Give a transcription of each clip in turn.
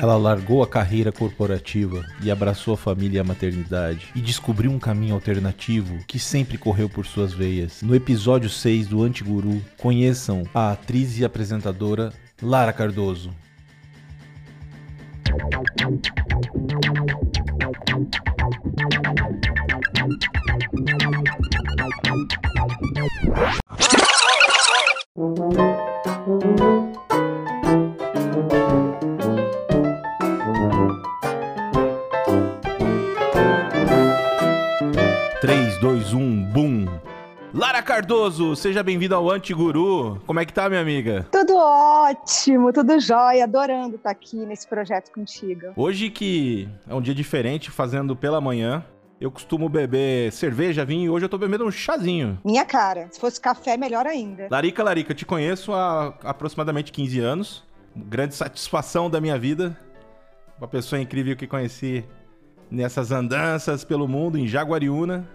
Ela largou a carreira corporativa e abraçou a família e a maternidade e descobriu um caminho alternativo que sempre correu por suas veias. No episódio 6 do Antiguru, conheçam a atriz e apresentadora Lara Cardoso. Três, dois, um, boom! Lara Cardoso, seja bem-vinda ao Antiguru. Como é que tá, minha amiga? Tudo ótimo, tudo jóia, adorando estar aqui nesse projeto contigo. Hoje que é um dia diferente, fazendo pela manhã. Eu costumo beber cerveja, vinho, e hoje eu tô bebendo um chazinho. Minha cara, se fosse café, melhor ainda. Larica, Larica, te conheço há aproximadamente 15 anos. Grande satisfação da minha vida. Uma pessoa incrível que conheci nessas andanças pelo mundo, em Jaguariúna.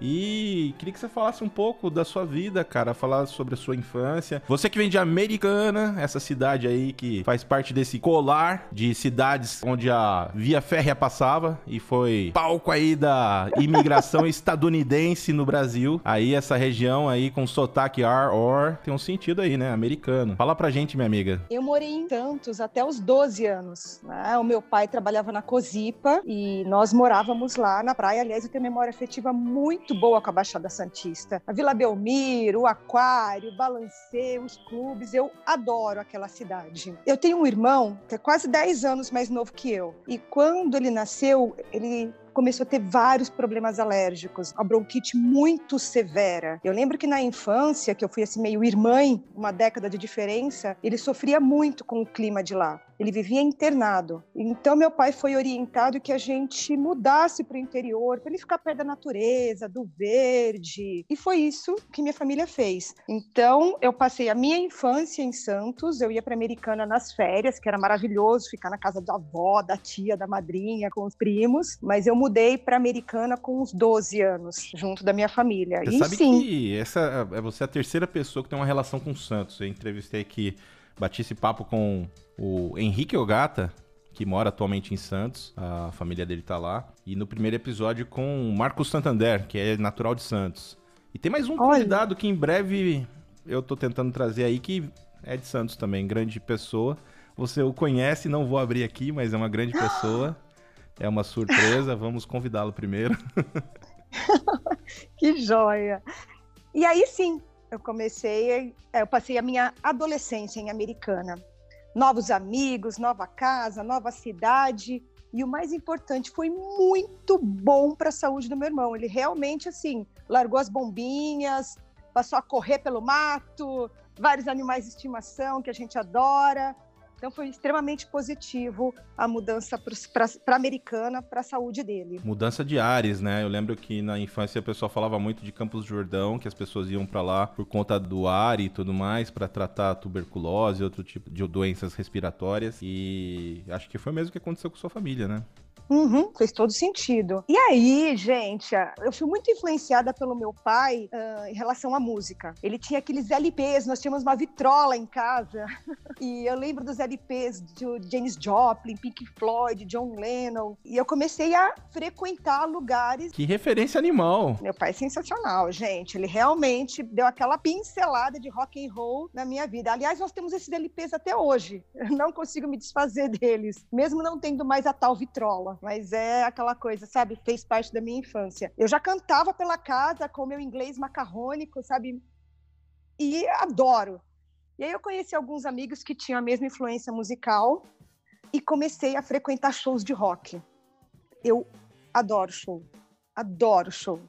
E queria que você falasse um pouco da sua vida, cara, falar sobre a sua infância. Você que vem de Americana, essa cidade aí que faz parte desse colar de cidades onde a via férrea passava e foi palco aí da imigração estadunidense no Brasil. Aí essa região aí com sotaque ar, or, tem um sentido aí, né? Americano. Fala pra gente, minha amiga. Eu morei em Santos até os 12 anos. Né? O meu pai trabalhava na Cosipa e nós morávamos lá na praia. Aliás, eu tenho memória afetiva muito muito boa com a Baixada Santista. A Vila Belmiro, o Aquário, o Balancê, os clubes, eu adoro aquela cidade. Eu tenho um irmão que é quase 10 anos mais novo que eu. E quando ele nasceu, ele começou a ter vários problemas alérgicos, a bronquite muito severa. Eu lembro que na infância, que eu fui assim meio irmã, uma década de diferença, ele sofria muito com o clima de lá. Ele vivia internado. Então meu pai foi orientado que a gente mudasse para o interior, para ele ficar perto da natureza, do verde. E foi isso que minha família fez. Então eu passei a minha infância em Santos, eu ia para Americana nas férias, que era maravilhoso ficar na casa da avó, da tia, da madrinha, com os primos, mas eu mudei para Americana com uns 12 anos, junto da minha família. Você e sabe sim, que essa é você a terceira pessoa que tem uma relação com o Santos. Eu entrevistei aqui, bati esse papo com o Henrique Ogata, que mora atualmente em Santos, a família dele tá lá. E no primeiro episódio com o Marcos Santander, que é natural de Santos. E tem mais um Olha. convidado que em breve eu tô tentando trazer aí, que é de Santos também, grande pessoa. Você o conhece, não vou abrir aqui, mas é uma grande pessoa. É uma surpresa, vamos convidá-lo primeiro. que joia. E aí sim, eu comecei, é, eu passei a minha adolescência em Americana. Novos amigos, nova casa, nova cidade. E o mais importante, foi muito bom para a saúde do meu irmão. Ele realmente, assim, largou as bombinhas, passou a correr pelo mato, vários animais de estimação que a gente adora. Então foi extremamente positivo a mudança para a americana, para a saúde dele. Mudança de ares, né? Eu lembro que na infância o pessoal falava muito de Campos do Jordão, que as pessoas iam para lá por conta do ar e tudo mais, para tratar tuberculose e outro tipo de doenças respiratórias. E acho que foi mesmo que aconteceu com sua família, né? Uhum, fez todo sentido. E aí, gente, eu fui muito influenciada pelo meu pai uh, em relação à música. Ele tinha aqueles LPs, nós tínhamos uma vitrola em casa. e eu lembro dos LPs de James Joplin, Pink Floyd, John Lennon. E eu comecei a frequentar lugares. Que referência animal! Meu pai é sensacional, gente. Ele realmente deu aquela pincelada de rock and roll na minha vida. Aliás, nós temos esses LPs até hoje. Eu não consigo me desfazer deles, mesmo não tendo mais a tal vitrola mas é aquela coisa, sabe? Fez parte da minha infância. Eu já cantava pela casa com meu inglês macarrônico, sabe? E adoro. E aí eu conheci alguns amigos que tinham a mesma influência musical e comecei a frequentar shows de rock. Eu adoro show. Adoro show.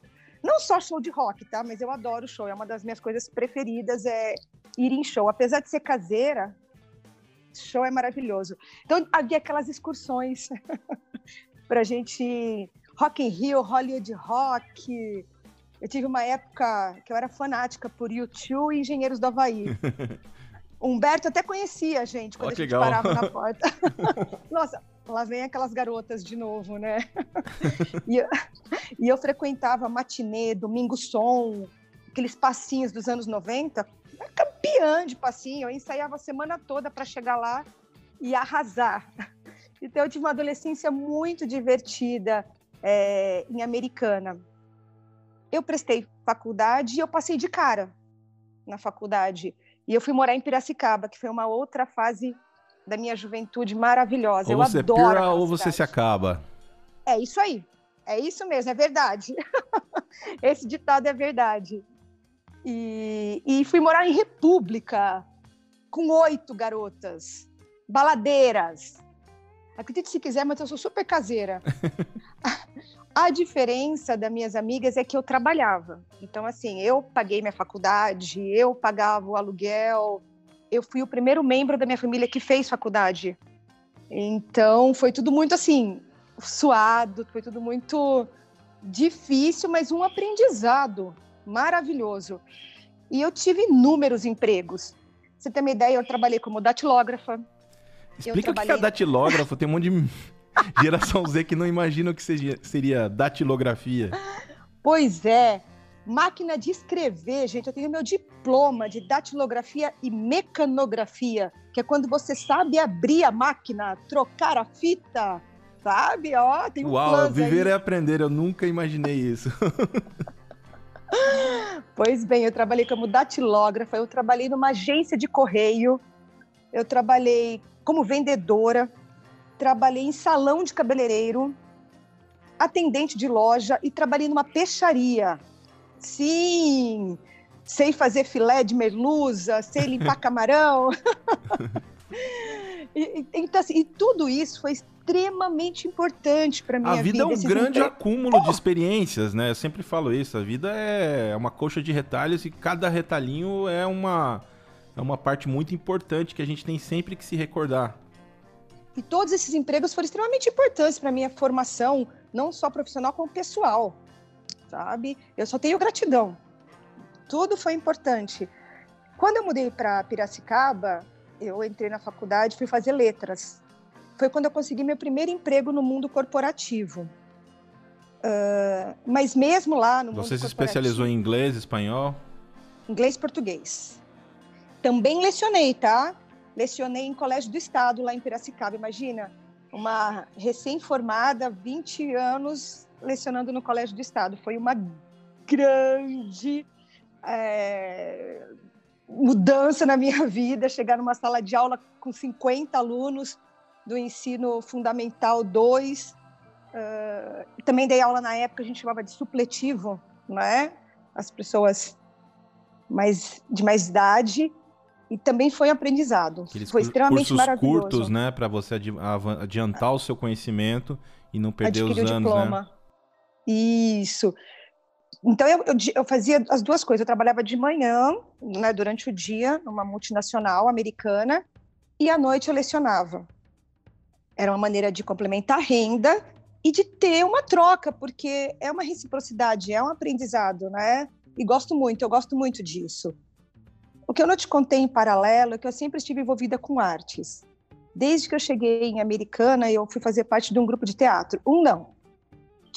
Não só show de rock, tá? Mas eu adoro show. É uma das minhas coisas preferidas é ir em show. Apesar de ser caseira, show é maravilhoso. Então havia aquelas excursões para a gente Rock in Rio, Hollywood Rock. Eu tive uma época que eu era fanática por YouTube e Engenheiros do Havaí. Humberto até conhecia a gente quando Ó, a gente legal. parava na porta. Nossa, lá vem aquelas garotas de novo, né? e, eu, e eu frequentava matinê, domingo som, aqueles passinhos dos anos 90, campeã de passinho. Eu ensaiava a semana toda para chegar lá e arrasar. Então, eu tive uma adolescência muito divertida é, em Americana. Eu prestei faculdade e eu passei de cara na faculdade. E eu fui morar em Piracicaba, que foi uma outra fase da minha juventude maravilhosa. Ou eu você adoro pira ou você se acaba. É isso aí. É isso mesmo, é verdade. Esse ditado é verdade. E, e fui morar em República, com oito garotas, baladeiras. Acredite se quiser, mas eu sou super caseira. A diferença das minhas amigas é que eu trabalhava. Então, assim, eu paguei minha faculdade, eu pagava o aluguel, eu fui o primeiro membro da minha família que fez faculdade. Então, foi tudo muito assim, suado, foi tudo muito difícil, mas um aprendizado maravilhoso. E eu tive inúmeros empregos. Você tem uma ideia, eu trabalhei como datilógrafa. Explica trabalhei... o que é datilógrafo, tem um monte de Geração Z que não imagina o que seria, seria datilografia. Pois é. Máquina de escrever, gente. Eu tenho meu diploma de datilografia e mecanografia, que é quando você sabe abrir a máquina, trocar a fita, sabe? Ó, tem um Uau, viver aí. é aprender. Eu nunca imaginei isso. pois bem, eu trabalhei como datilógrafa, eu trabalhei numa agência de correio, eu trabalhei como vendedora, trabalhei em salão de cabeleireiro, atendente de loja e trabalhei numa peixaria. Sim, sei fazer filé de merluza, sei limpar camarão. e, então, assim, e tudo isso foi extremamente importante para minha vida. A vida, vida é um grande acúmulo oh! de experiências, né? Eu sempre falo isso. A vida é uma coxa de retalhos e cada retalhinho é uma é uma parte muito importante que a gente tem sempre que se recordar. E todos esses empregos foram extremamente importantes para minha formação, não só profissional, como pessoal, sabe? Eu só tenho gratidão. Tudo foi importante. Quando eu mudei para Piracicaba, eu entrei na faculdade, fui fazer letras. Foi quando eu consegui meu primeiro emprego no mundo corporativo. Uh, mas mesmo lá no Você se especializou em inglês, espanhol? Inglês e português. Também lecionei, tá? lecionei em colégio do estado lá em Piracicaba. Imagina, uma recém-formada, 20 anos lecionando no colégio do estado. Foi uma grande é, mudança na minha vida, chegar numa sala de aula com 50 alunos do ensino fundamental 2. Uh, também dei aula na época, a gente chamava de supletivo, não é? As pessoas mais, de mais idade e também foi aprendizado. Aqueles foi extremamente cursos maravilhoso. curtos, né, para você adiantar o seu conhecimento e não perder Adquirir os anos, diploma. né? Isso. Então eu, eu, eu, fazia as duas coisas. Eu trabalhava de manhã, né, durante o dia, numa multinacional americana, e à noite eu lecionava. Era uma maneira de complementar a renda e de ter uma troca, porque é uma reciprocidade, é um aprendizado, né? E gosto muito, eu gosto muito disso. O que eu não te contei em paralelo é que eu sempre estive envolvida com artes. Desde que eu cheguei em Americana, eu fui fazer parte de um grupo de teatro. Um não.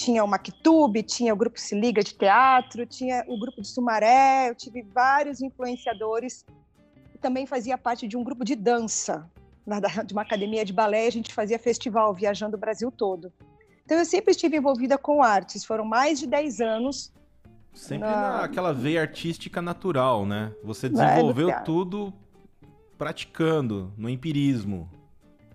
Tinha o Mactube, tinha o grupo Se Liga de Teatro, tinha o grupo de Sumaré, eu tive vários influenciadores. Também fazia parte de um grupo de dança, de uma academia de balé, a gente fazia festival viajando o Brasil todo. Então eu sempre estive envolvida com artes, foram mais de 10 anos Sempre na... naquela veia artística natural, né? Você desenvolveu é, tudo praticando, no empirismo.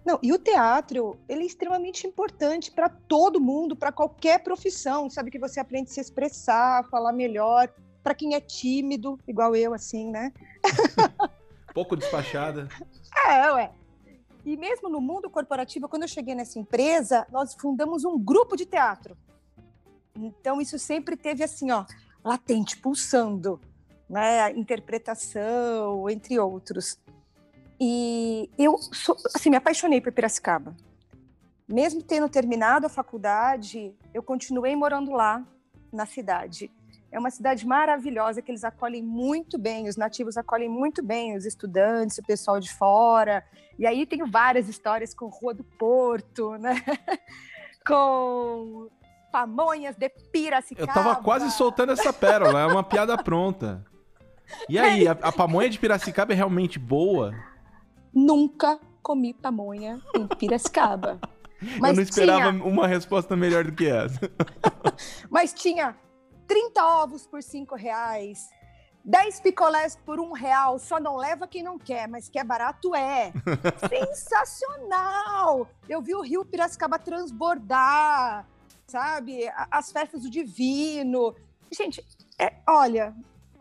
Não, e o teatro, ele é extremamente importante para todo mundo, para qualquer profissão, sabe que você aprende a se expressar, falar melhor, para quem é tímido, igual eu assim, né? Pouco despachada. É, ué. E mesmo no mundo corporativo, quando eu cheguei nessa empresa, nós fundamos um grupo de teatro. Então isso sempre teve assim, ó, latente, pulsando, né? interpretação, entre outros. E eu assim, me apaixonei por Piracicaba. Mesmo tendo terminado a faculdade, eu continuei morando lá, na cidade. É uma cidade maravilhosa que eles acolhem muito bem, os nativos acolhem muito bem os estudantes, o pessoal de fora. E aí tenho várias histórias com Rua do Porto, né? com pamonhas de Piracicaba. Eu tava quase soltando essa pérola, é uma piada pronta. E aí, a, a pamonha de Piracicaba é realmente boa? Nunca comi pamonha em Piracicaba. Mas eu não esperava tinha... uma resposta melhor do que essa. Mas tinha 30 ovos por 5 reais, 10 picolés por um real, só não leva quem não quer, mas que é barato é. Sensacional! Eu vi o Rio Piracicaba transbordar, sabe? As festas do Divino. Gente, é, olha,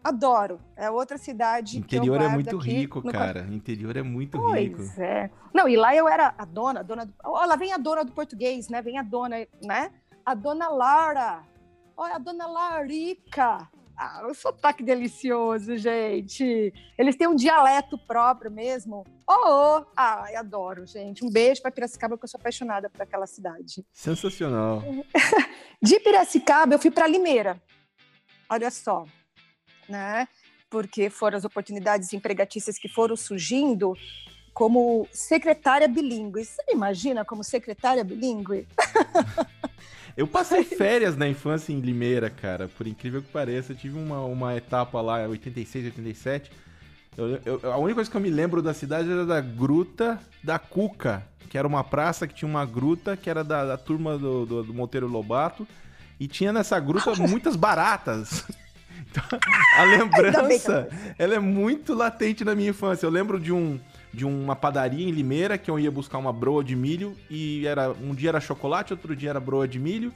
adoro. É outra cidade. Interior é muito rico, no... cara. Interior é muito pois rico. Pois é. Não, e lá eu era a dona, a dona. Do... Olha, vem a dona do português, né? Vem a dona, né? A dona Lara. Olha, a dona Larica. Ah, o sotaque delicioso, gente. Eles têm um dialeto próprio mesmo. Oh, oh. Ah, eu adoro, gente. Um beijo para Piracicaba, porque eu sou apaixonada por aquela cidade. Sensacional. De Piracicaba, eu fui para Limeira. Olha só, né? Porque foram as oportunidades empregatícias que foram surgindo como secretária bilíngue. Você imagina como secretária bilíngue? Eu passei férias na infância em Limeira, cara. Por incrível que pareça, eu tive uma, uma etapa lá, 86, 87. Eu, eu, a única coisa que eu me lembro da cidade era da Gruta da Cuca, que era uma praça que tinha uma gruta, que era da, da turma do, do, do Monteiro Lobato. E tinha nessa gruta muitas baratas. Então, a lembrança, ela é muito latente na minha infância. Eu lembro de um de uma padaria em Limeira que eu ia buscar uma broa de milho e era um dia era chocolate, outro dia era broa de milho.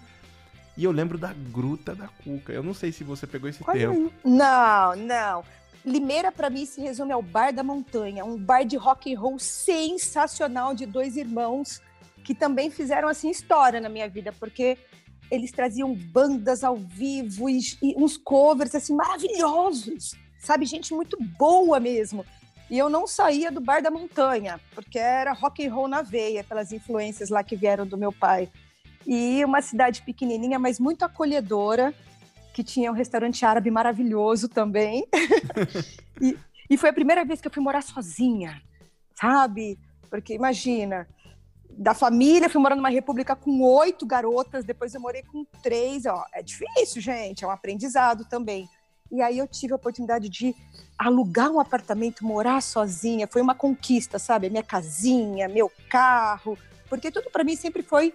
E eu lembro da Gruta da Cuca. Eu não sei se você pegou esse Qual termo. Não, não. Limeira para mim se resume ao Bar da Montanha, um bar de rock and roll sensacional de dois irmãos que também fizeram assim história na minha vida, porque eles traziam bandas ao vivo e, e uns covers assim maravilhosos, sabe, gente muito boa mesmo. E eu não saía do bar da montanha, porque era rock and roll na veia, pelas influências lá que vieram do meu pai. E uma cidade pequenininha, mas muito acolhedora, que tinha um restaurante árabe maravilhoso também. e, e foi a primeira vez que eu fui morar sozinha, sabe? Porque imagina, da família, fui morar numa república com oito garotas, depois eu morei com três. Ó, é difícil, gente, é um aprendizado também. E aí eu tive a oportunidade de alugar um apartamento, morar sozinha. Foi uma conquista, sabe? Minha casinha, meu carro, porque tudo para mim sempre foi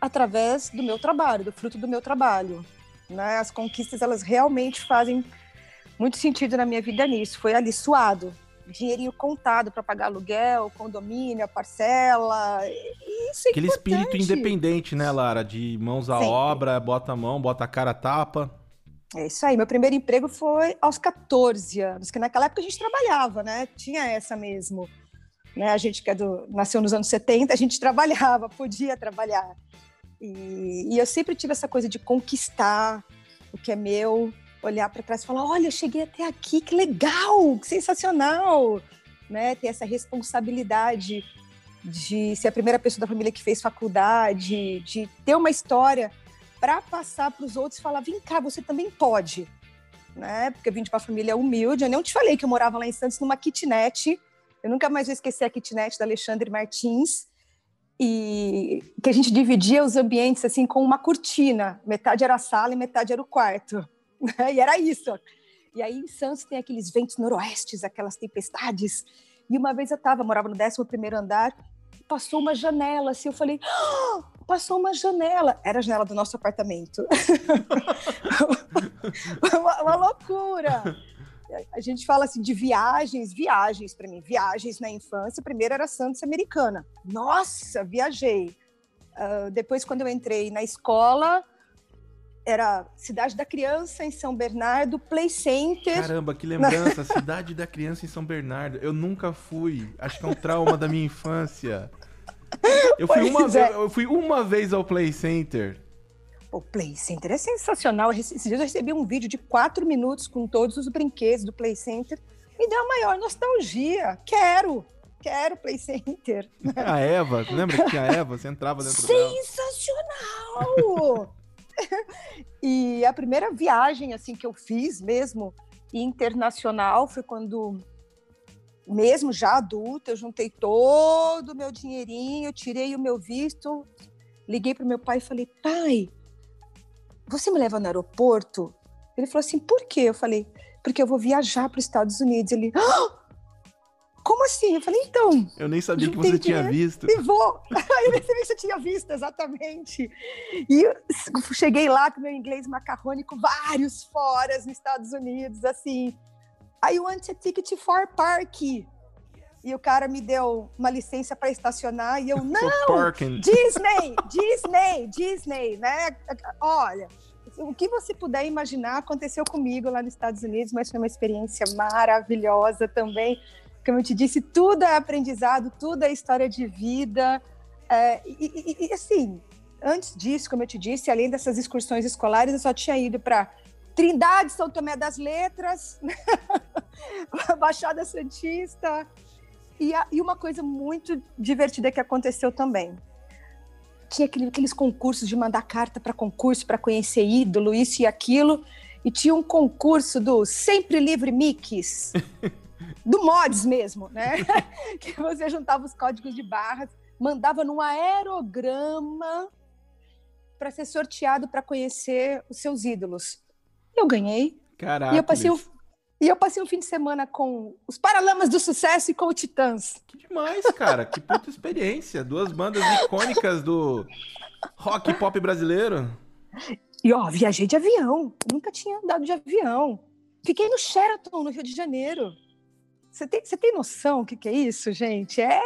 através do meu trabalho, do fruto do meu trabalho. Né? As conquistas, elas realmente fazem muito sentido na minha vida nisso. Foi ali suado, dinheirinho contado para pagar aluguel, condomínio, parcela. Isso é Aquele importante. espírito independente, né, Lara? De mãos à Sempre. obra, bota a mão, bota a cara a tapa. É isso aí. Meu primeiro emprego foi aos 14 anos, que naquela época a gente trabalhava, né? Tinha essa mesmo. Né? A gente que é do, nasceu nos anos 70, a gente trabalhava, podia trabalhar. E, e eu sempre tive essa coisa de conquistar o que é meu, olhar para trás e falar: olha, eu cheguei até aqui, que legal, que sensacional. Né? Ter essa responsabilidade de ser a primeira pessoa da família que fez faculdade, de ter uma história para passar para os outros e falar: vem cá, você também pode. Né? Porque eu vim de uma família humilde. Eu não te falei que eu morava lá em Santos numa kitnet. Eu nunca mais vou esquecer a kitnet da Alexandre Martins. E que a gente dividia os ambientes assim com uma cortina. Metade era a sala e metade era o quarto. E era isso. E aí em Santos tem aqueles ventos noroestes, aquelas tempestades. E uma vez eu estava, morava no 11 primeiro andar, passou uma janela, assim, eu falei, oh, passou uma janela. Era a janela do nosso apartamento. uma, uma, loucura. A gente fala assim de viagens, viagens para mim, viagens na infância. Primeiro era Santos Americana. Nossa, viajei. Uh, depois, quando eu entrei na escola, era Cidade da Criança em São Bernardo, Play Center. Caramba, que lembrança! Cidade da Criança em São Bernardo. Eu nunca fui. Acho que é um trauma da minha infância. Eu fui, uma, é. eu fui uma vez ao Play Center. O Play Center é sensacional. Esses dias eu recebi um vídeo de quatro minutos com todos os brinquedos do Play Center. Me deu a maior nostalgia. Quero! Quero Play Center. A Eva, lembra que tinha a Eva? Você entrava dentro Sensacional! e a primeira viagem assim que eu fiz mesmo internacional foi quando mesmo já adulta, eu juntei todo o meu dinheirinho, tirei o meu visto, liguei para o meu pai e falei: pai, você me leva no aeroporto? Ele falou assim: por quê? Eu falei: porque eu vou viajar para os Estados Unidos. Ele: ah! Como assim? Eu falei, então. Eu nem sabia que você tinha visto. E vou. eu nem sabia que você tinha visto, exatamente. E cheguei lá com meu inglês macarrônico, vários foras nos Estados Unidos, assim. I want a ticket for park. E o cara me deu uma licença para estacionar e eu, não! Disney, Disney, Disney, né? Olha, o que você puder imaginar aconteceu comigo lá nos Estados Unidos, mas foi uma experiência maravilhosa também. Como eu te disse, tudo é aprendizado, tudo é história de vida. É, e, e, e, assim, antes disso, como eu te disse, além dessas excursões escolares, eu só tinha ido para Trindade, São Tomé das Letras, Baixada Santista. E, a, e uma coisa muito divertida que aconteceu também tinha aquele, aqueles concursos de mandar carta para concurso para conhecer ídolo, isso e aquilo. E tinha um concurso do Sempre Livre Mix, do Mods mesmo, né? que você juntava os códigos de barras, mandava num aerograma para ser sorteado para conhecer os seus ídolos. Eu ganhei. Caraca. E eu passei o, e eu passei um fim de semana com os Paralamas do Sucesso e com o Titãs. Que demais, cara. que puta experiência. Duas bandas icônicas do rock pop brasileiro. E ó, viajei de avião. Nunca tinha andado de avião. Fiquei no Sheraton, no Rio de Janeiro. Você tem, você tem noção o que, que é isso, gente? É,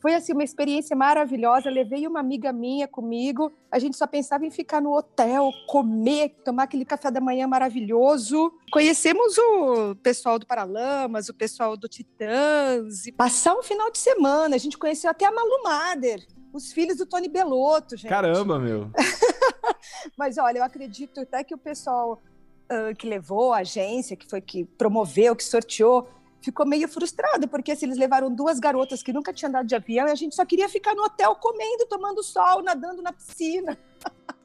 foi assim uma experiência maravilhosa. Levei uma amiga minha comigo. A gente só pensava em ficar no hotel, comer, tomar aquele café da manhã maravilhoso. Conhecemos o pessoal do Paralamas, o pessoal do Titãs, e passar um final de semana. A gente conheceu até a Malu Mader, os filhos do Tony Belotto, gente. Caramba, meu. Mas olha, eu acredito até que o pessoal uh, que levou a agência, que foi que promoveu, que sorteou, ficou meio frustrado, porque assim, eles levaram duas garotas que nunca tinham andado de avião e a gente só queria ficar no hotel comendo, tomando sol, nadando na piscina.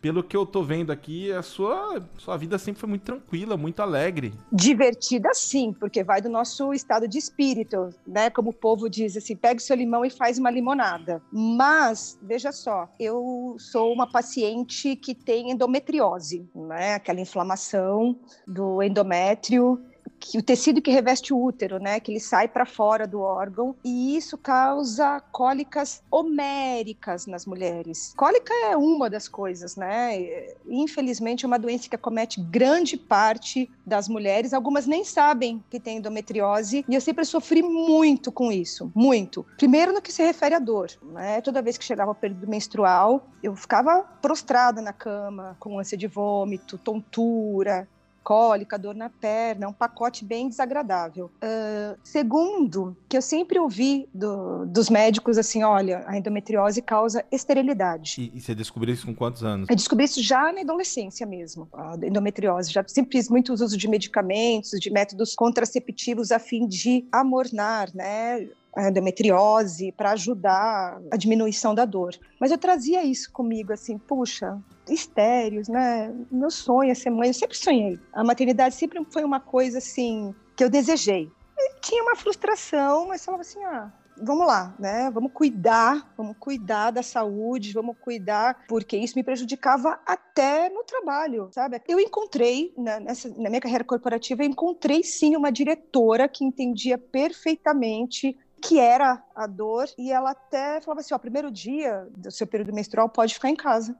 Pelo que eu tô vendo aqui, a sua, sua vida sempre foi muito tranquila, muito alegre. Divertida, sim, porque vai do nosso estado de espírito, né? Como o povo diz assim, pega o seu limão e faz uma limonada. Mas, veja só, eu sou uma paciente que tem endometriose, né? Aquela inflamação do endométrio que o tecido que reveste o útero, né, que ele sai para fora do órgão e isso causa cólicas homéricas nas mulheres. Cólica é uma das coisas, né? Infelizmente é uma doença que acomete grande parte das mulheres. Algumas nem sabem que tem endometriose e eu sempre sofri muito com isso, muito. Primeiro no que se refere à dor, né? Toda vez que chegava o período menstrual, eu ficava prostrada na cama com ânsia de vômito, tontura, cólica, dor na perna, um pacote bem desagradável. Uh, segundo, que eu sempre ouvi do, dos médicos assim, olha, a endometriose causa esterilidade. E, e, você descobriu isso com quantos anos? Eu descobri isso já na adolescência mesmo, a endometriose. Já sempre fiz muito uso de medicamentos, de métodos contraceptivos a fim de amornar, né, a endometriose para ajudar a diminuição da dor. Mas eu trazia isso comigo, assim, puxa, estéreos, né? Meu sonho é ser mãe, eu sempre sonhei. A maternidade sempre foi uma coisa assim que eu desejei. E tinha uma frustração, mas falava assim, ah, vamos lá, né? Vamos cuidar, vamos cuidar da saúde, vamos cuidar, porque isso me prejudicava até no trabalho, sabe? Eu encontrei, na, nessa, na minha carreira corporativa, eu encontrei sim uma diretora que entendia perfeitamente que era a dor, e ela até falava assim: ó, primeiro dia do seu período menstrual pode ficar em casa.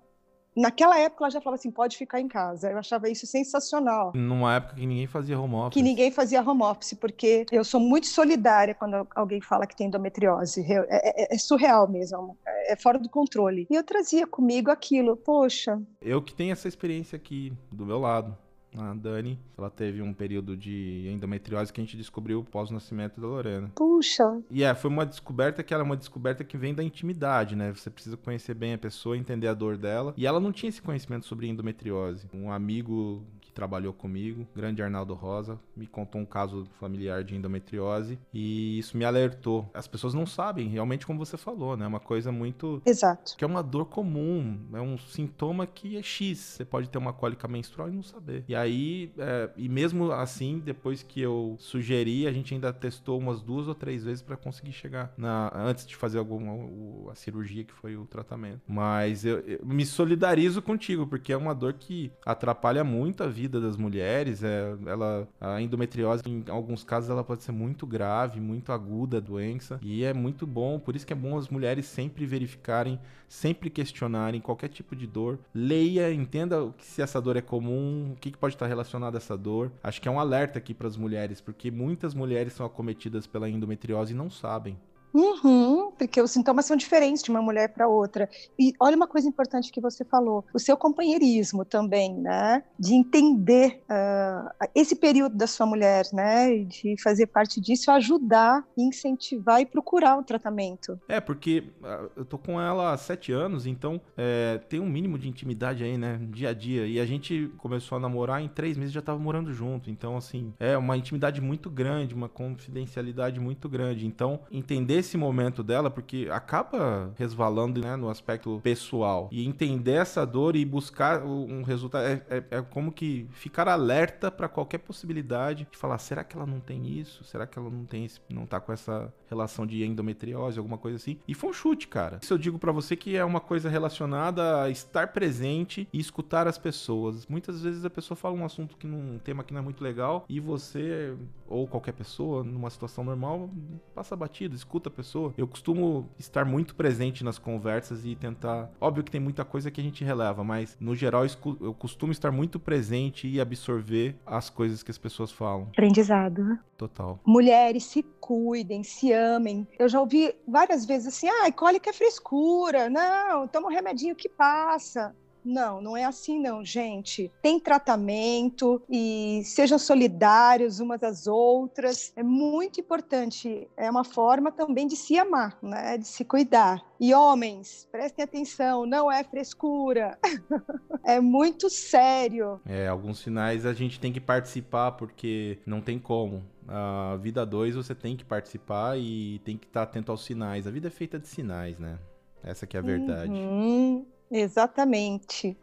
Naquela época ela já falava assim, pode ficar em casa. Eu achava isso sensacional. Numa época que ninguém fazia home office. Que ninguém fazia home office, porque eu sou muito solidária quando alguém fala que tem endometriose. É, é, é surreal mesmo, é fora do controle. E eu trazia comigo aquilo, poxa. Eu que tenho essa experiência aqui do meu lado a Dani, ela teve um período de endometriose que a gente descobriu pós-nascimento da Lorena. Puxa! E é, foi uma descoberta que ela é uma descoberta que vem da intimidade, né? Você precisa conhecer bem a pessoa, entender a dor dela. E ela não tinha esse conhecimento sobre endometriose. Um amigo trabalhou comigo, grande Arnaldo Rosa, me contou um caso familiar de endometriose e isso me alertou. As pessoas não sabem, realmente como você falou, né? É uma coisa muito Exato. Que é uma dor comum, é um sintoma que é X. Você pode ter uma cólica menstrual e não saber. E aí aí, é, e mesmo assim, depois que eu sugeri, a gente ainda testou umas duas ou três vezes para conseguir chegar na antes de fazer alguma a cirurgia que foi o tratamento. Mas eu, eu, me solidarizo contigo porque é uma dor que atrapalha muito a vida das mulheres. É, ela a endometriose em alguns casos ela pode ser muito grave, muito aguda a doença e é muito bom. Por isso que é bom as mulheres sempre verificarem, sempre questionarem qualquer tipo de dor. Leia, entenda se essa dor é comum, o que, que pode estar relacionado a essa dor. Acho que é um alerta aqui para as mulheres, porque muitas mulheres são acometidas pela endometriose e não sabem. Uhum, porque os sintomas são diferentes de uma mulher para outra. E olha uma coisa importante que você falou: o seu companheirismo também, né? De entender uh, esse período da sua mulher, né? De fazer parte disso, ajudar, incentivar e procurar o tratamento. É, porque uh, eu tô com ela há sete anos, então é, tem um mínimo de intimidade aí, né? Dia a dia. E a gente começou a namorar em três meses já tava morando junto. Então, assim, é uma intimidade muito grande, uma confidencialidade muito grande. Então, entender esse momento dela, porque acaba resvalando né, no aspecto pessoal. E entender essa dor e buscar um resultado é, é, é como que ficar alerta para qualquer possibilidade de falar: será que ela não tem isso? Será que ela não tem esse, não tá com essa relação de endometriose, alguma coisa assim? E foi um chute, cara. Isso eu digo para você que é uma coisa relacionada a estar presente e escutar as pessoas. Muitas vezes a pessoa fala um assunto que não, um tema que não é muito legal e você ou qualquer pessoa numa situação normal passa batido, escuta pessoa. Eu costumo estar muito presente nas conversas e tentar. Óbvio que tem muita coisa que a gente releva, mas no geral eu costumo estar muito presente e absorver as coisas que as pessoas falam. Aprendizado. Né? Total. Mulheres se cuidem, se amem. Eu já ouvi várias vezes assim: ai, cólica é frescura. Não, toma um remedinho que passa. Não, não é assim não, gente. Tem tratamento e sejam solidários umas às outras. É muito importante. É uma forma também de se amar, né? De se cuidar. E homens, prestem atenção, não é frescura. é muito sério. É, alguns sinais a gente tem que participar porque não tem como. A vida 2 você tem que participar e tem que estar atento aos sinais. A vida é feita de sinais, né? Essa que é a verdade. Uhum. Exatamente.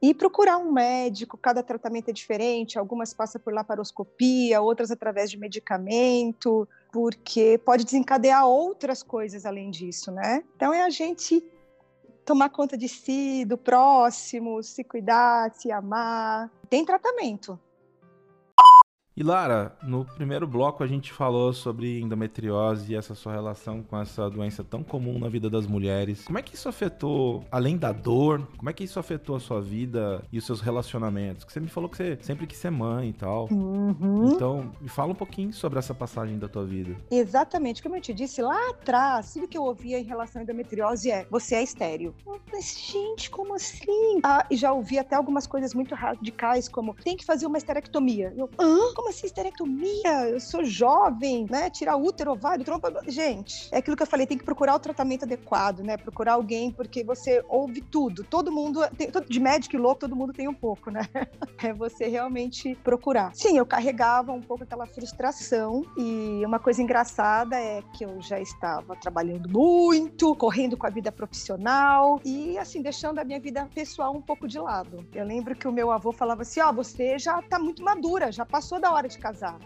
E procurar um médico, cada tratamento é diferente, algumas passam por laparoscopia, outras através de medicamento, porque pode desencadear outras coisas além disso, né? Então é a gente tomar conta de si, do próximo, se cuidar, se amar. Tem tratamento. E Lara, no primeiro bloco a gente falou sobre endometriose e essa sua relação com essa doença tão comum na vida das mulheres. Como é que isso afetou, além da dor, como é que isso afetou a sua vida e os seus relacionamentos? Que você me falou que você sempre quis ser mãe e tal. Uhum. Então, me fala um pouquinho sobre essa passagem da tua vida. Exatamente, como eu te disse lá atrás, tudo que eu ouvia em relação à endometriose é: você é estéreo. Mas, gente, como assim? Ah, e já ouvi até algumas coisas muito radicais, como tem que fazer uma esterectomia. Eu, hã? Como como assim esterectomia? Eu sou jovem, né? Tirar útero, ovário, trompa. Gente, é aquilo que eu falei, tem que procurar o tratamento adequado, né? Procurar alguém, porque você ouve tudo. Todo mundo, tem, de médico e louco, todo mundo tem um pouco, né? É você realmente procurar. Sim, eu carregava um pouco aquela frustração e uma coisa engraçada é que eu já estava trabalhando muito, correndo com a vida profissional e, assim, deixando a minha vida pessoal um pouco de lado. Eu lembro que o meu avô falava assim: ó, oh, você já tá muito madura, já passou da hora de casar.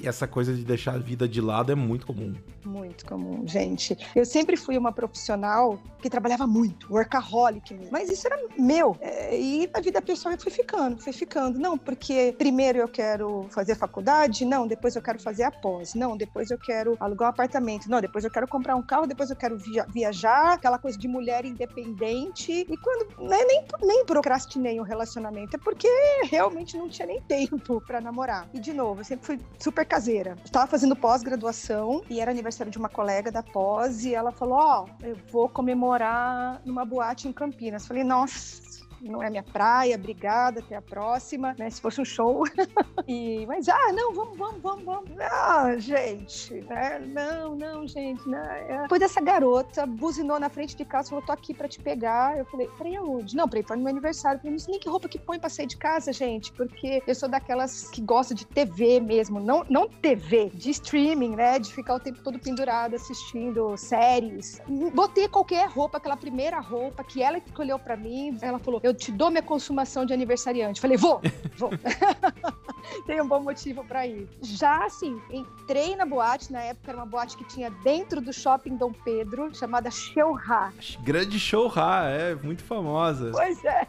E essa coisa de deixar a vida de lado é muito comum. Muito comum, gente. Eu sempre fui uma profissional que trabalhava muito, workaholic, mas isso era meu. É, e a vida pessoal foi ficando, foi ficando. Não, porque primeiro eu quero fazer faculdade, não, depois eu quero fazer a pós, não, depois eu quero alugar um apartamento, não, depois eu quero comprar um carro, depois eu quero via viajar, aquela coisa de mulher independente. E quando né, nem, nem procrastinei um relacionamento, é porque realmente não tinha nem tempo para namorar. E de novo, eu sempre fui super caseira. Estava fazendo pós-graduação e era aniversário de uma colega da pós e ela falou: Ó, oh, eu vou comemorar numa boate em Campinas. Falei, nossa não é minha praia, obrigada, até a próxima, né? Se fosse um show. e, mas, ah, não, vamos, vamos, vamos, vamos. Ah, gente, né? Não, não, gente, né? Depois dessa garota buzinou na frente de casa, falou, tô aqui pra te pegar. Eu falei, pra ir aonde? Não, pra ir para no meu aniversário. Eu falei, não sei nem que roupa que põe pra sair de casa, gente, porque eu sou daquelas que gosta de TV mesmo, não, não TV, de streaming, né? De ficar o tempo todo pendurada assistindo séries. Botei qualquer roupa, aquela primeira roupa que ela escolheu pra mim. Ela falou, eu te dou minha consumação de aniversariante. Falei, vou, vou. Tem um bom motivo para ir. Já assim, entrei na boate, na época era uma boate que tinha dentro do shopping Dom Pedro, chamada Showra. Grande Showra, é muito famosa. Pois é.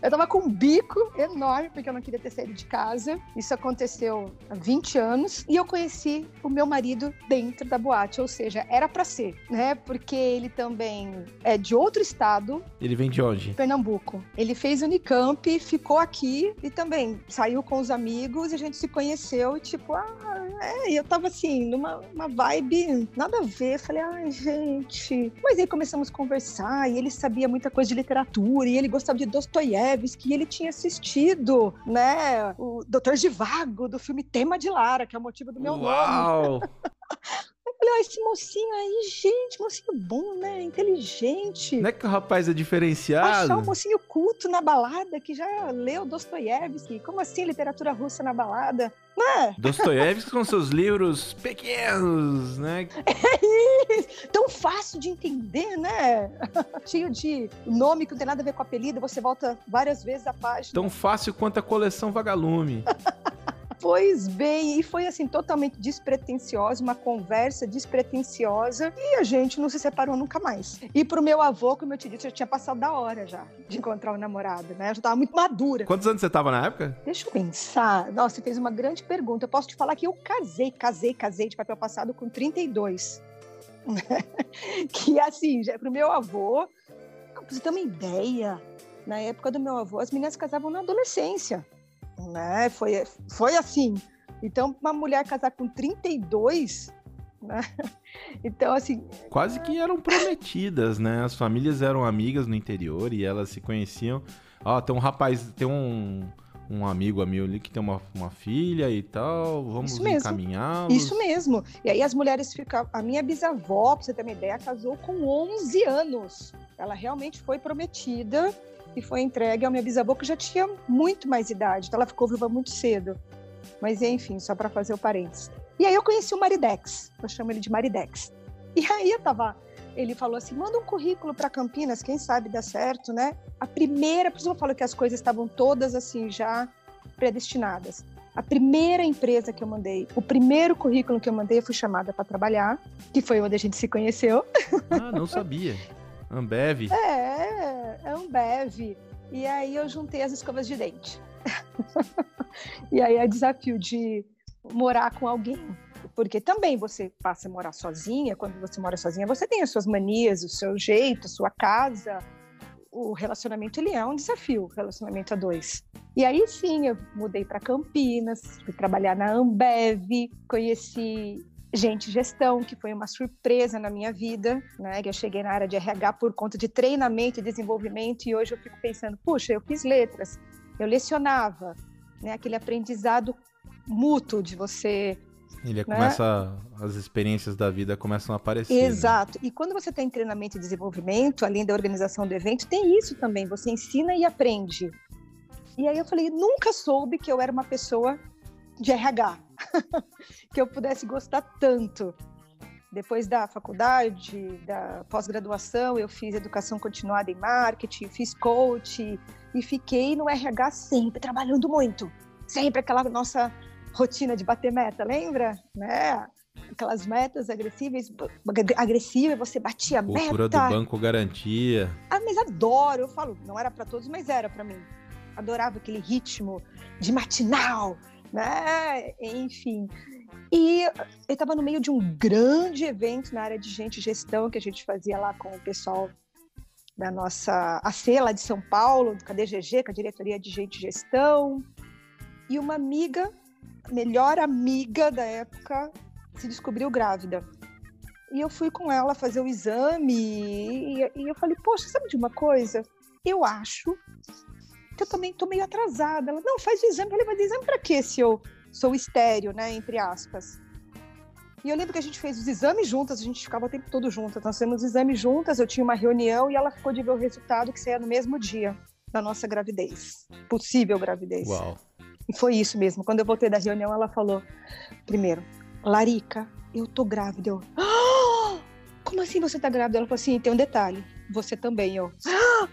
Eu tava com um bico enorme, porque eu não queria ter saído de casa. Isso aconteceu há 20 anos. E eu conheci o meu marido dentro da boate, ou seja, era para ser, né? Porque ele também é de outro estado. Ele vem de onde? Pernambuco. Ele fez Unicamp, ficou aqui e também saiu com os amigos e a gente se conheceu e tipo, ah, é, eu tava assim, numa uma vibe nada a ver. Falei, ai, gente. Mas aí começamos a conversar e ele sabia muita coisa de literatura e ele gostava de Dostoiévski e ele tinha assistido, né, o Doutor Givago do filme Tema de Lara, que é o motivo do meu Uau. nome. Falei, ó, esse mocinho aí, gente, mocinho bom, né? Inteligente. Não é que o rapaz é diferenciado? Achar um mocinho culto na balada que já leu Dostoiévski. Como assim literatura russa na balada? Né? Dostoiévski com seus livros pequenos, né? É isso! Tão fácil de entender, né? Cheio de nome que não tem nada a ver com apelido, você volta várias vezes a página. Tão fácil quanto a coleção Vagalume. Pois bem, e foi assim, totalmente despretensiosa, uma conversa despretensiosa, e a gente não se separou nunca mais. E pro meu avô, como eu te disse, já tinha passado da hora já de encontrar o namorado, né? Eu já tava muito madura. Quantos anos você tava na época? Deixa eu pensar. Nossa, você fez uma grande pergunta. Eu posso te falar que eu casei, casei, casei de papel passado com 32. que assim, já pro meu avô, pra você ter uma ideia, na época do meu avô, as meninas casavam na adolescência né? Foi, foi assim. Então, uma mulher casar com 32, né? Então, assim. Quase que eram prometidas, né? As famílias eram amigas no interior e elas se conheciam. Ó, tem um rapaz, tem um, um amigo meu ali que tem uma, uma filha e tal, vamos encaminhá-los. Isso mesmo. E aí as mulheres ficam. A minha bisavó, pra você ter uma ideia, casou com 11 anos. Ela realmente foi prometida e foi entregue ao minha bisavó, que já tinha muito mais idade, então ela ficou viva muito cedo. Mas enfim, só para fazer o parênteses. E aí eu conheci o Maridex, eu chamo ele de Maridex. E aí eu tava, ele falou assim: manda um currículo para Campinas, quem sabe dá certo, né? A primeira, por isso eu falo que as coisas estavam todas assim já predestinadas. A primeira empresa que eu mandei, o primeiro currículo que eu mandei, eu fui chamada para trabalhar, que foi onde a gente se conheceu. Ah, não sabia. Ambev? É, é Ambev. E aí eu juntei as escovas de dente. e aí é desafio de morar com alguém. Porque também você passa a morar sozinha, quando você mora sozinha, você tem as suas manias, o seu jeito, a sua casa. O relacionamento ele é um desafio, relacionamento a dois. E aí sim, eu mudei para Campinas, fui trabalhar na Ambev, conheci gente gestão, que foi uma surpresa na minha vida, né? Que eu cheguei na área de RH por conta de treinamento e desenvolvimento e hoje eu fico pensando, puxa, eu fiz letras, eu lecionava, né? Aquele aprendizado mútuo de você ele né? começa, as experiências da vida começam a aparecer. Né? Exato. Né? E quando você tem treinamento e desenvolvimento, além da organização do evento, tem isso também. Você ensina e aprende. E aí eu falei, nunca soube que eu era uma pessoa de RH. que eu pudesse gostar tanto. Depois da faculdade, da pós-graduação, eu fiz educação continuada em marketing, fiz coach e fiquei no RH sempre, trabalhando muito. Sempre aquela nossa rotina de bater meta, lembra? Né? Aquelas metas agressivas, agressiva, você batia a meta. Cultura do banco garantia. Ah, mas adoro, eu falo, não era para todos, mas era para mim. Adorava aquele ritmo de matinal, né? Enfim. E eu estava no meio de um grande evento na área de gente gestão que a gente fazia lá com o pessoal da nossa AC lá de São Paulo, do KDGG, com a diretoria de gente gestão. E uma amiga, melhor amiga da época, se descobriu grávida. E eu fui com ela fazer o exame e, e eu falei, poxa, sabe de uma coisa? Eu acho que eu também tô meio atrasada. Ela, não, faz o exame. Eu falei, mas exame para quê se eu sou estéreo, né, entre aspas? E eu lembro que a gente fez os exames juntas, a gente ficava o tempo todo juntas. Nós fizemos os exames juntas, eu tinha uma reunião e ela ficou de ver o resultado que saía no mesmo dia da nossa gravidez, possível gravidez. Uau. E foi isso mesmo. Quando eu voltei da reunião, ela falou: primeiro, Larica, eu tô grávida. Eu, ah, como assim você tá grávida? Ela falou assim: tem um detalhe, você também. Eu, ah,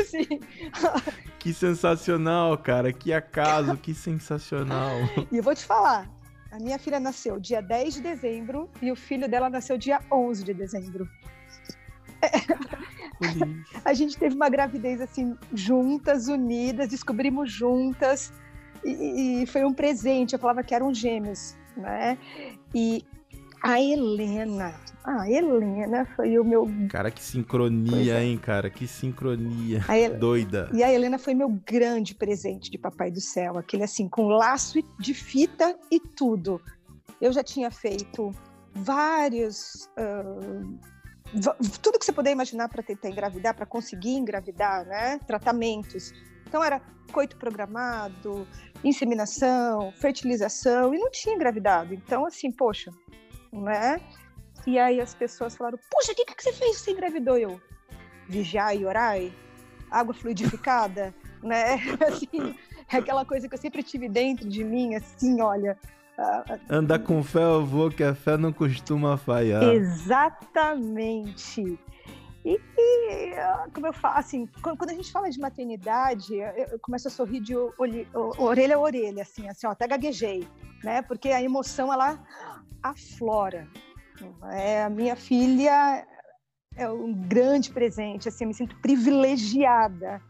assim, que sensacional, cara. Que acaso, que sensacional. E eu vou te falar. A minha filha nasceu dia 10 de dezembro e o filho dela nasceu dia 11 de dezembro. a gente teve uma gravidez assim, juntas, unidas, descobrimos juntas. E, e, foi um presente. Eu falava que eram gêmeos, né? E a Helena, a Helena foi o meu. Cara, que sincronia, é. hein, cara? Que sincronia. Hel... Doida. E a Helena foi meu grande presente de Papai do Céu. Aquele assim, com laço de fita e tudo. Eu já tinha feito vários. Uh, tudo que você puder imaginar para tentar engravidar, para conseguir engravidar, né? Tratamentos. Então era coito programado, inseminação, fertilização, e não tinha engravidado. Então, assim, poxa, né? E aí as pessoas falaram, puxa, o que, que você fez? Você engravidou? Eu, vigiar e orar? Água fluidificada? né? Assim, é aquela coisa que eu sempre tive dentro de mim, assim, olha... Andar com fé eu vou, que a fé não costuma falhar. Exatamente. E, e, como eu falo, assim, quando, a gente fala de maternidade, eu, começo a sorrir de orelha a orelha, assim, assim, ó, até gaguejei, né? Porque a emoção, ela aflora. É, a minha filha é um grande presente, assim, eu me sinto privilegiada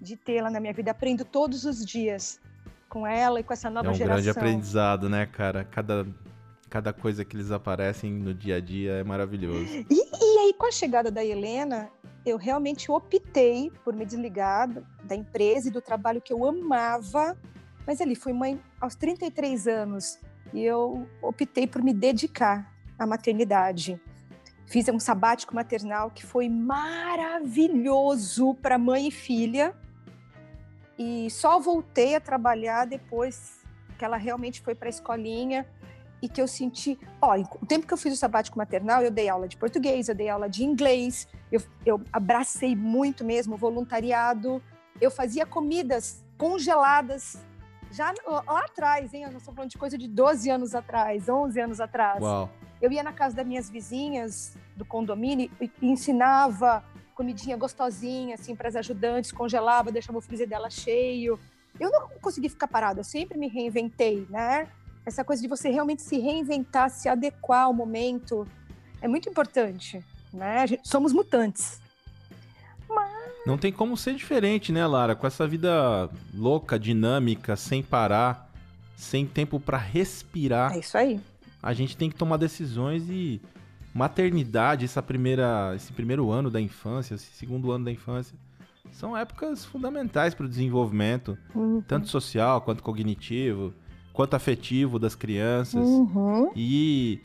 de tê-la na minha vida. Aprendo todos os dias com ela e com essa nova geração. É um geração. grande aprendizado, né, cara? Cada cada coisa que eles aparecem no dia a dia é maravilhoso. E, e aí, com a chegada da Helena, eu realmente optei por me desligar da empresa e do trabalho que eu amava. Mas ali, fui mãe aos 33 anos e eu optei por me dedicar à maternidade. Fiz um sabático maternal que foi maravilhoso para mãe e filha. E só voltei a trabalhar depois que ela realmente foi para a escolinha e que eu senti, ó, o tempo que eu fiz o sabático maternal, eu dei aula de português, eu dei aula de inglês, eu, eu abracei muito mesmo o voluntariado, eu fazia comidas congeladas já lá atrás, hein? Eu estou falando de coisa de 12 anos atrás, 11 anos atrás. Uau. Eu ia na casa das minhas vizinhas do condomínio e ensinava comidinha gostosinha, assim, para as ajudantes, congelava, deixava o freezer dela cheio. Eu não consegui ficar parada, eu sempre me reinventei, né? essa coisa de você realmente se reinventar, se adequar ao momento, é muito importante, né? Gente, somos mutantes. Mas... Não tem como ser diferente, né, Lara? Com essa vida louca, dinâmica, sem parar, sem tempo para respirar. É isso aí. A gente tem que tomar decisões e maternidade, essa primeira, esse primeiro ano da infância, esse segundo ano da infância, são épocas fundamentais para o desenvolvimento, uhum. tanto social quanto cognitivo quanto afetivo das crianças. Uhum. E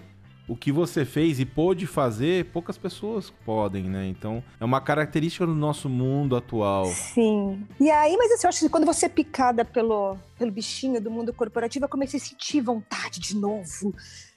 o que você fez e pôde fazer, poucas pessoas podem, né? Então, é uma característica do nosso mundo atual. Sim. E aí, mas assim, eu acho que quando você é picada pelo, pelo bichinho do mundo corporativo, eu comecei a sentir vontade de novo,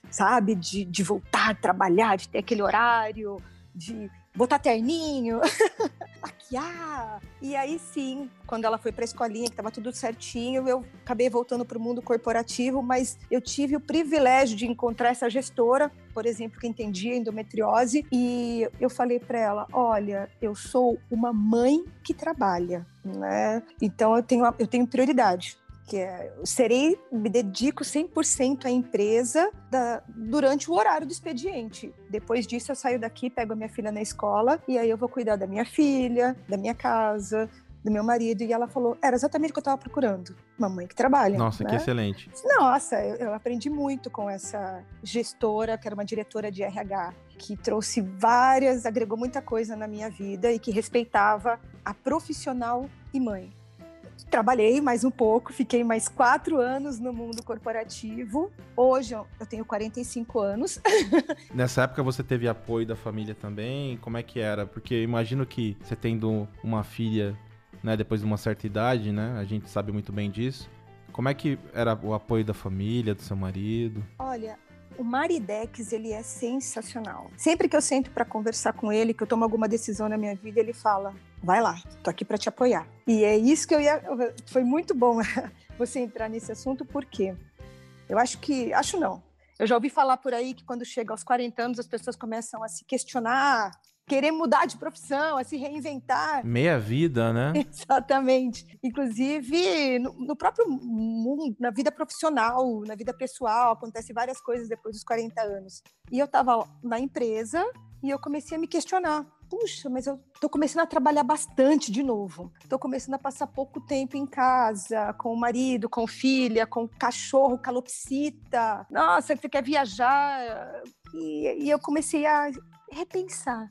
sabe? De, de voltar a trabalhar, de ter aquele horário, de botar terninho, maquiar. E aí sim, quando ela foi para a escolinha, que estava tudo certinho, eu acabei voltando para o mundo corporativo, mas eu tive o privilégio de encontrar essa gestora, por exemplo, que entendia endometriose, e eu falei para ela: "Olha, eu sou uma mãe que trabalha, né? Então eu tenho eu tenho prioridade que é, eu serei, me dedico 100% à empresa da, durante o horário do expediente. Depois disso, eu saio daqui, pego a minha filha na escola e aí eu vou cuidar da minha filha, da minha casa, do meu marido. E ela falou: era exatamente o que eu estava procurando. Uma mãe que trabalha. Nossa, né? que excelente. Nossa, eu, eu aprendi muito com essa gestora, que era uma diretora de RH, que trouxe várias, agregou muita coisa na minha vida e que respeitava a profissional e mãe trabalhei mais um pouco, fiquei mais quatro anos no mundo corporativo. Hoje eu tenho 45 anos. Nessa época você teve apoio da família também? Como é que era? Porque imagino que você tendo uma filha, né, depois de uma certa idade, né? A gente sabe muito bem disso. Como é que era o apoio da família, do seu marido? Olha, o Maridex, ele é sensacional. Sempre que eu sento para conversar com ele, que eu tomo alguma decisão na minha vida, ele fala: vai lá, tô aqui para te apoiar. E é isso que eu ia. Foi muito bom você entrar nesse assunto, porque eu acho que. Acho não. Eu já ouvi falar por aí que quando chega aos 40 anos as pessoas começam a se questionar querer mudar de profissão, a se reinventar. Meia vida, né? Exatamente. Inclusive, no, no, próprio mundo, na vida profissional, na vida pessoal, acontece várias coisas depois dos 40 anos. E eu estava na empresa e eu comecei a me questionar. Puxa, mas eu tô começando a trabalhar bastante de novo. Tô começando a passar pouco tempo em casa, com o marido, com filha, com o cachorro, calopsita. Nossa, você quer viajar? E, e eu comecei a repensar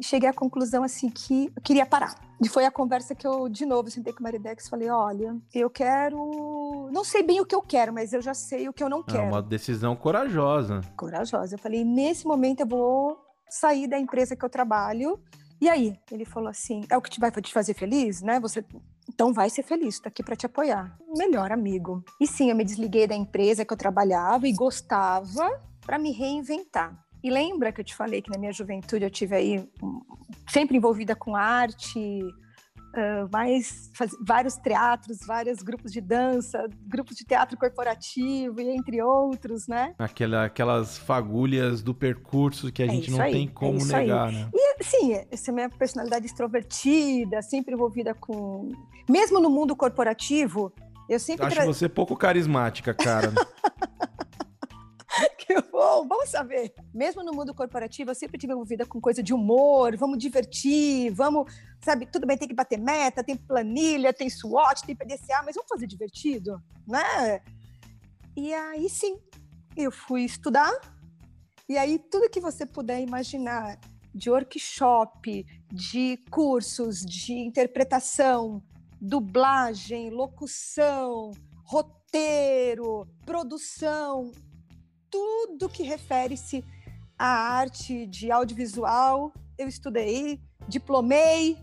cheguei à conclusão assim que eu queria parar. E foi a conversa que eu, de novo, sentei com o Maridex e falei: olha, eu quero. Não sei bem o que eu quero, mas eu já sei o que eu não quero. É uma decisão corajosa. Corajosa. Eu falei: nesse momento eu vou sair da empresa que eu trabalho. E aí? Ele falou assim: é o que te vai te fazer feliz, né? Você. Então vai ser feliz, tô aqui para te apoiar. Melhor amigo. E sim, eu me desliguei da empresa que eu trabalhava e gostava para me reinventar. E lembra que eu te falei que na minha juventude eu tive aí sempre envolvida com arte, uh, mais faz, vários teatros, vários grupos de dança, grupos de teatro corporativo e entre outros, né? Aquela, aquelas fagulhas do percurso que a é gente não aí, tem como é negar, aí. né? E sim, essa é a minha personalidade extrovertida, sempre envolvida com, mesmo no mundo corporativo, eu sempre acho tra... você pouco carismática, cara. que bom, vamos saber. Mesmo no mundo corporativo, eu sempre tive envolvida com coisa de humor, vamos divertir, vamos, sabe, tudo bem, tem que bater meta, tem planilha, tem SWOT, tem PDCA, mas vamos fazer divertido, né? E aí sim, eu fui estudar, e aí tudo que você puder imaginar de workshop, de cursos, de interpretação, dublagem, locução, roteiro, produção, tudo que refere-se à arte de audiovisual. Eu estudei, diplomei,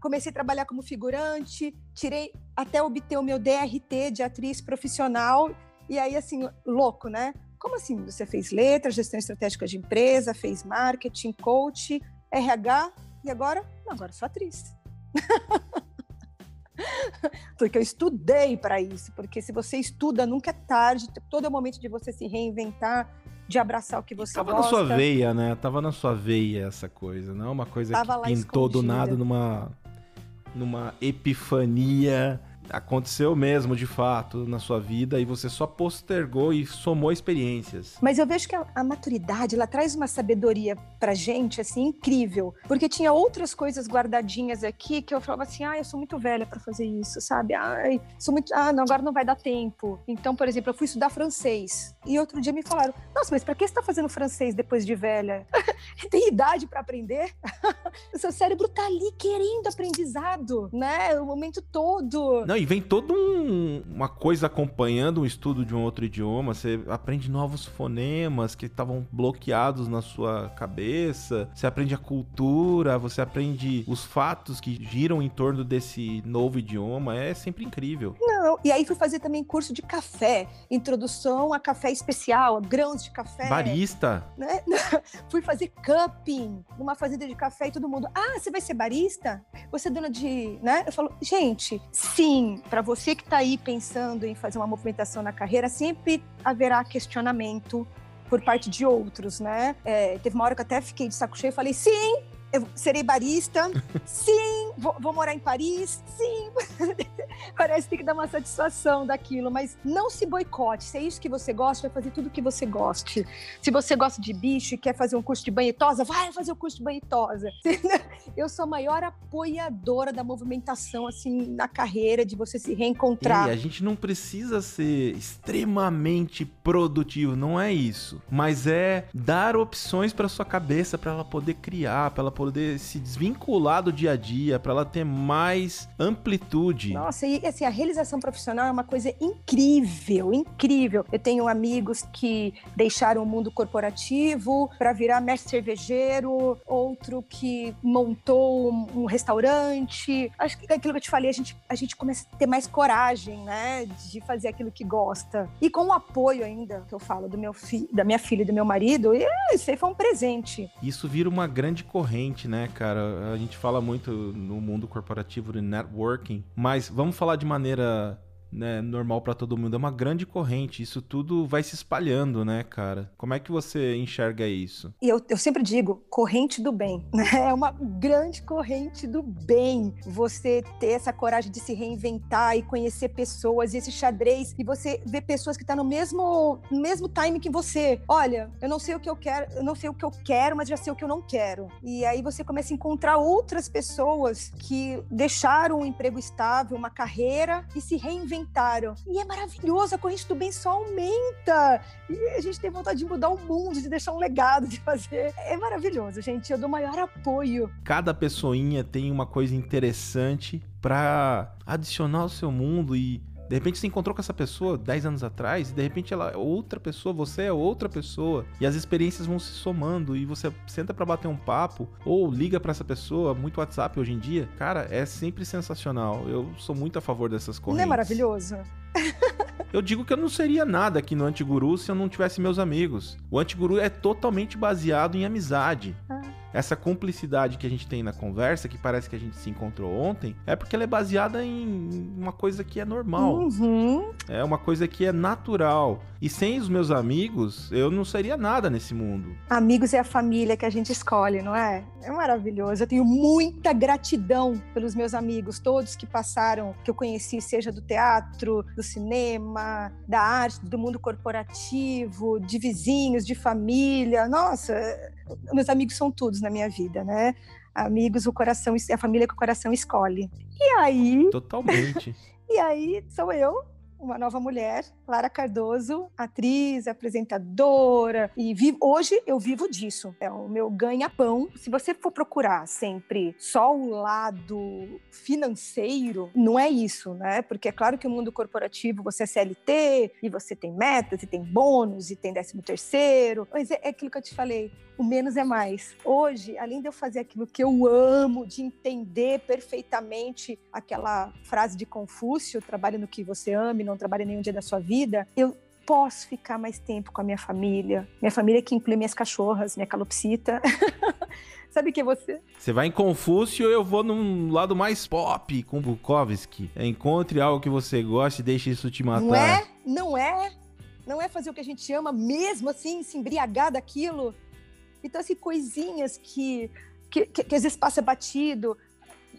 comecei a trabalhar como figurante, tirei até obter o meu DRT de atriz profissional. E aí, assim, louco, né? Como assim? Você fez letras, gestão estratégica de empresa, fez marketing, coach, RH, e agora? Agora sou atriz. porque eu estudei para isso. Porque se você estuda, nunca é tarde. Todo é o momento de você se reinventar, de abraçar o que você Tava gosta. Tava na sua veia, né? Tava na sua veia essa coisa. Não é uma coisa Tava que pintou do nada numa, numa epifania aconteceu mesmo de fato na sua vida e você só postergou e somou experiências. Mas eu vejo que a, a maturidade ela traz uma sabedoria pra gente assim incrível, porque tinha outras coisas guardadinhas aqui que eu falava assim: "Ah, eu sou muito velha para fazer isso", sabe? Ai, sou muito, ah, não, agora não vai dar tempo. Então, por exemplo, eu fui estudar francês e outro dia me falaram: "Nossa, mas para que você tá fazendo francês depois de velha? Tem idade para aprender?" o seu cérebro tá ali querendo aprendizado, né? O momento todo. Não, e vem toda um, uma coisa acompanhando um estudo de um outro idioma. Você aprende novos fonemas que estavam bloqueados na sua cabeça. Você aprende a cultura, você aprende os fatos que giram em torno desse novo idioma. É sempre incrível. Não, e aí fui fazer também curso de café, introdução a café especial, grãos de café. Barista. Né? fui fazer cupping numa fazenda de café e todo mundo, ah, você vai ser barista? Você é dona de, né? Eu falo, gente, sim, para você que está aí pensando em fazer uma movimentação na carreira, sempre haverá questionamento por parte de outros, né? É, teve uma hora que eu até fiquei de saco cheio e falei, sim, eu serei barista, sim, vou, vou, morar em Paris, sim. Parece que tem que dar uma satisfação daquilo, mas não se boicote. Se é isso que você gosta, vai fazer tudo o que você goste. Se você gosta de bicho e quer fazer um curso de banhetosa, vai fazer o um curso de banhetosa. Eu sou a maior apoiadora da movimentação, assim, na carreira, de você se reencontrar. E a gente não precisa ser extremamente produtivo, não é isso. Mas é dar opções para sua cabeça, para ela poder criar, para ela poder poder se desvincular do dia a dia, para ela ter mais amplitude. Nossa, e assim, a realização profissional é uma coisa incrível, incrível. Eu tenho amigos que deixaram o mundo corporativo para virar mestre cervejeiro, outro que montou um restaurante. Acho que aquilo que eu te falei, a gente, a gente começa a ter mais coragem, né, de fazer aquilo que gosta. E com o apoio ainda, que eu falo, do meu fi, da minha filha e do meu marido, isso aí foi um presente. Isso vira uma grande corrente né, cara? A gente fala muito no mundo corporativo de networking, mas vamos falar de maneira né, normal para todo mundo, é uma grande corrente. Isso tudo vai se espalhando, né, cara? Como é que você enxerga isso? E eu, eu sempre digo, corrente do bem, né? É uma grande corrente do bem. Você ter essa coragem de se reinventar e conhecer pessoas, e esse xadrez, e você ver pessoas que estão tá no mesmo, mesmo time que você. Olha, eu não sei o que eu quero, eu não sei o que eu quero, mas já sei o que eu não quero. E aí você começa a encontrar outras pessoas que deixaram um emprego estável, uma carreira e se reinventaram. E é maravilhoso, a corrente do bem só aumenta. E a gente tem vontade de mudar o mundo, de deixar um legado, de fazer. É maravilhoso, gente. Eu dou maior apoio. Cada pessoinha tem uma coisa interessante para adicionar ao seu mundo e de repente você encontrou com essa pessoa 10 anos atrás e de repente ela é outra pessoa, você é outra pessoa e as experiências vão se somando e você senta para bater um papo ou liga para essa pessoa, muito WhatsApp hoje em dia. Cara, é sempre sensacional. Eu sou muito a favor dessas correntes. Não é maravilhoso? eu digo que eu não seria nada aqui no Antiguru se eu não tivesse meus amigos. O Antiguru é totalmente baseado em amizade. Essa cumplicidade que a gente tem na conversa, que parece que a gente se encontrou ontem, é porque ela é baseada em uma coisa que é normal. Uhum. É uma coisa que é natural. E sem os meus amigos, eu não seria nada nesse mundo. Amigos é a família que a gente escolhe, não é? É maravilhoso. Eu tenho muita gratidão pelos meus amigos, todos que passaram, que eu conheci, seja do teatro, do cinema, da arte, do mundo corporativo, de vizinhos, de família. Nossa, meus amigos são todos na minha vida, né? Amigos, o coração, a família que o coração escolhe. E aí. Totalmente. e aí sou eu, uma nova mulher, Lara Cardoso, atriz, apresentadora, e vivo, hoje eu vivo disso. É o meu ganha-pão. Se você for procurar sempre só o lado financeiro, não é isso, né? Porque é claro que o mundo corporativo você é CLT e você tem metas e tem bônus e tem décimo terceiro, mas é, é aquilo que eu te falei o menos é mais. Hoje, além de eu fazer aquilo que eu amo, de entender perfeitamente aquela frase de Confúcio, trabalhe no que você ama e não trabalhe nenhum dia da sua vida, eu posso ficar mais tempo com a minha família. Minha família que inclui minhas cachorras, minha calopsita. Sabe que você? Você vai em Confúcio, eu vou num lado mais pop com Bukowski. Encontre algo que você goste e deixe isso te matar. Não é? Não é? Não é fazer o que a gente ama mesmo assim, se embriagar daquilo? Então, assim, coisinhas que, que, que, que às vezes passa batido,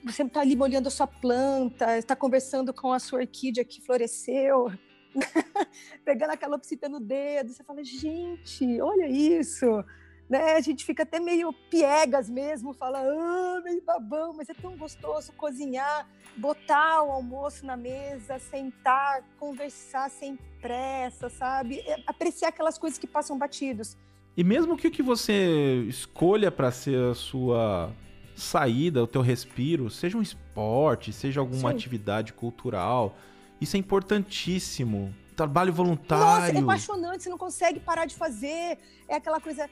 você está ali molhando a sua planta, está conversando com a sua orquídea que floresceu, pegando aquela calopsita no dedo, você fala, gente, olha isso, né? A gente fica até meio piegas mesmo, fala, ah, meio babão, mas é tão gostoso cozinhar, botar o almoço na mesa, sentar, conversar sem pressa, sabe? É, apreciar aquelas coisas que passam batidos. E mesmo que o que você escolha para ser a sua saída, o teu respiro, seja um esporte, seja alguma Sim. atividade cultural, isso é importantíssimo. Trabalho voluntário. Nossa, é apaixonante, você não consegue parar de fazer. É aquela coisa.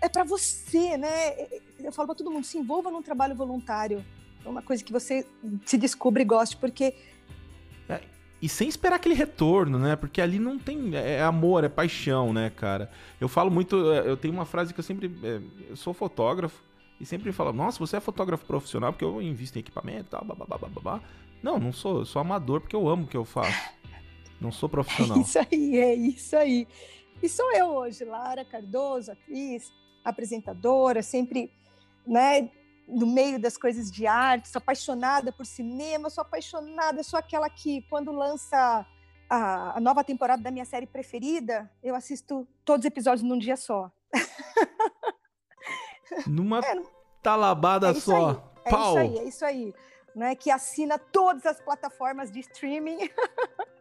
É para você, né? Eu falo para todo mundo: se envolva num trabalho voluntário. É uma coisa que você se descobre e goste, porque e sem esperar aquele retorno, né? Porque ali não tem. É, é amor, é paixão, né, cara? Eu falo muito. É, eu tenho uma frase que eu sempre. É, eu sou fotógrafo e sempre falo: Nossa, você é fotógrafo profissional porque eu invisto em equipamento e tal, babá. Não, não sou. Eu sou amador porque eu amo o que eu faço. Não sou profissional. É isso aí, é isso aí. E sou eu hoje, Lara Cardoso, atriz, apresentadora, sempre, né? No meio das coisas de arte, sou apaixonada por cinema, sou apaixonada, sou aquela que, quando lança a, a nova temporada da minha série preferida, eu assisto todos os episódios num dia só. Numa é, talabada é só. Aí, é Pau. isso aí, é isso aí. Né, que assina todas as plataformas de streaming.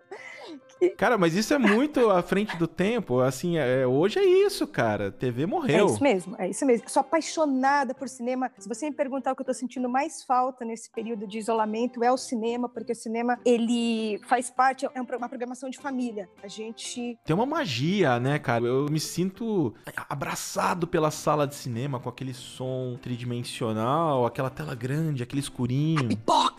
Cara, mas isso é muito à frente do tempo. Assim, é, hoje é isso, cara. TV morreu. É isso mesmo, é isso mesmo. Sou apaixonada por cinema. Se você me perguntar o que eu tô sentindo mais falta nesse período de isolamento, é o cinema, porque o cinema, ele faz parte, é uma programação de família. A gente. Tem uma magia, né, cara? Eu me sinto abraçado pela sala de cinema com aquele som tridimensional, aquela tela grande, aquele escurinho. A pipoca!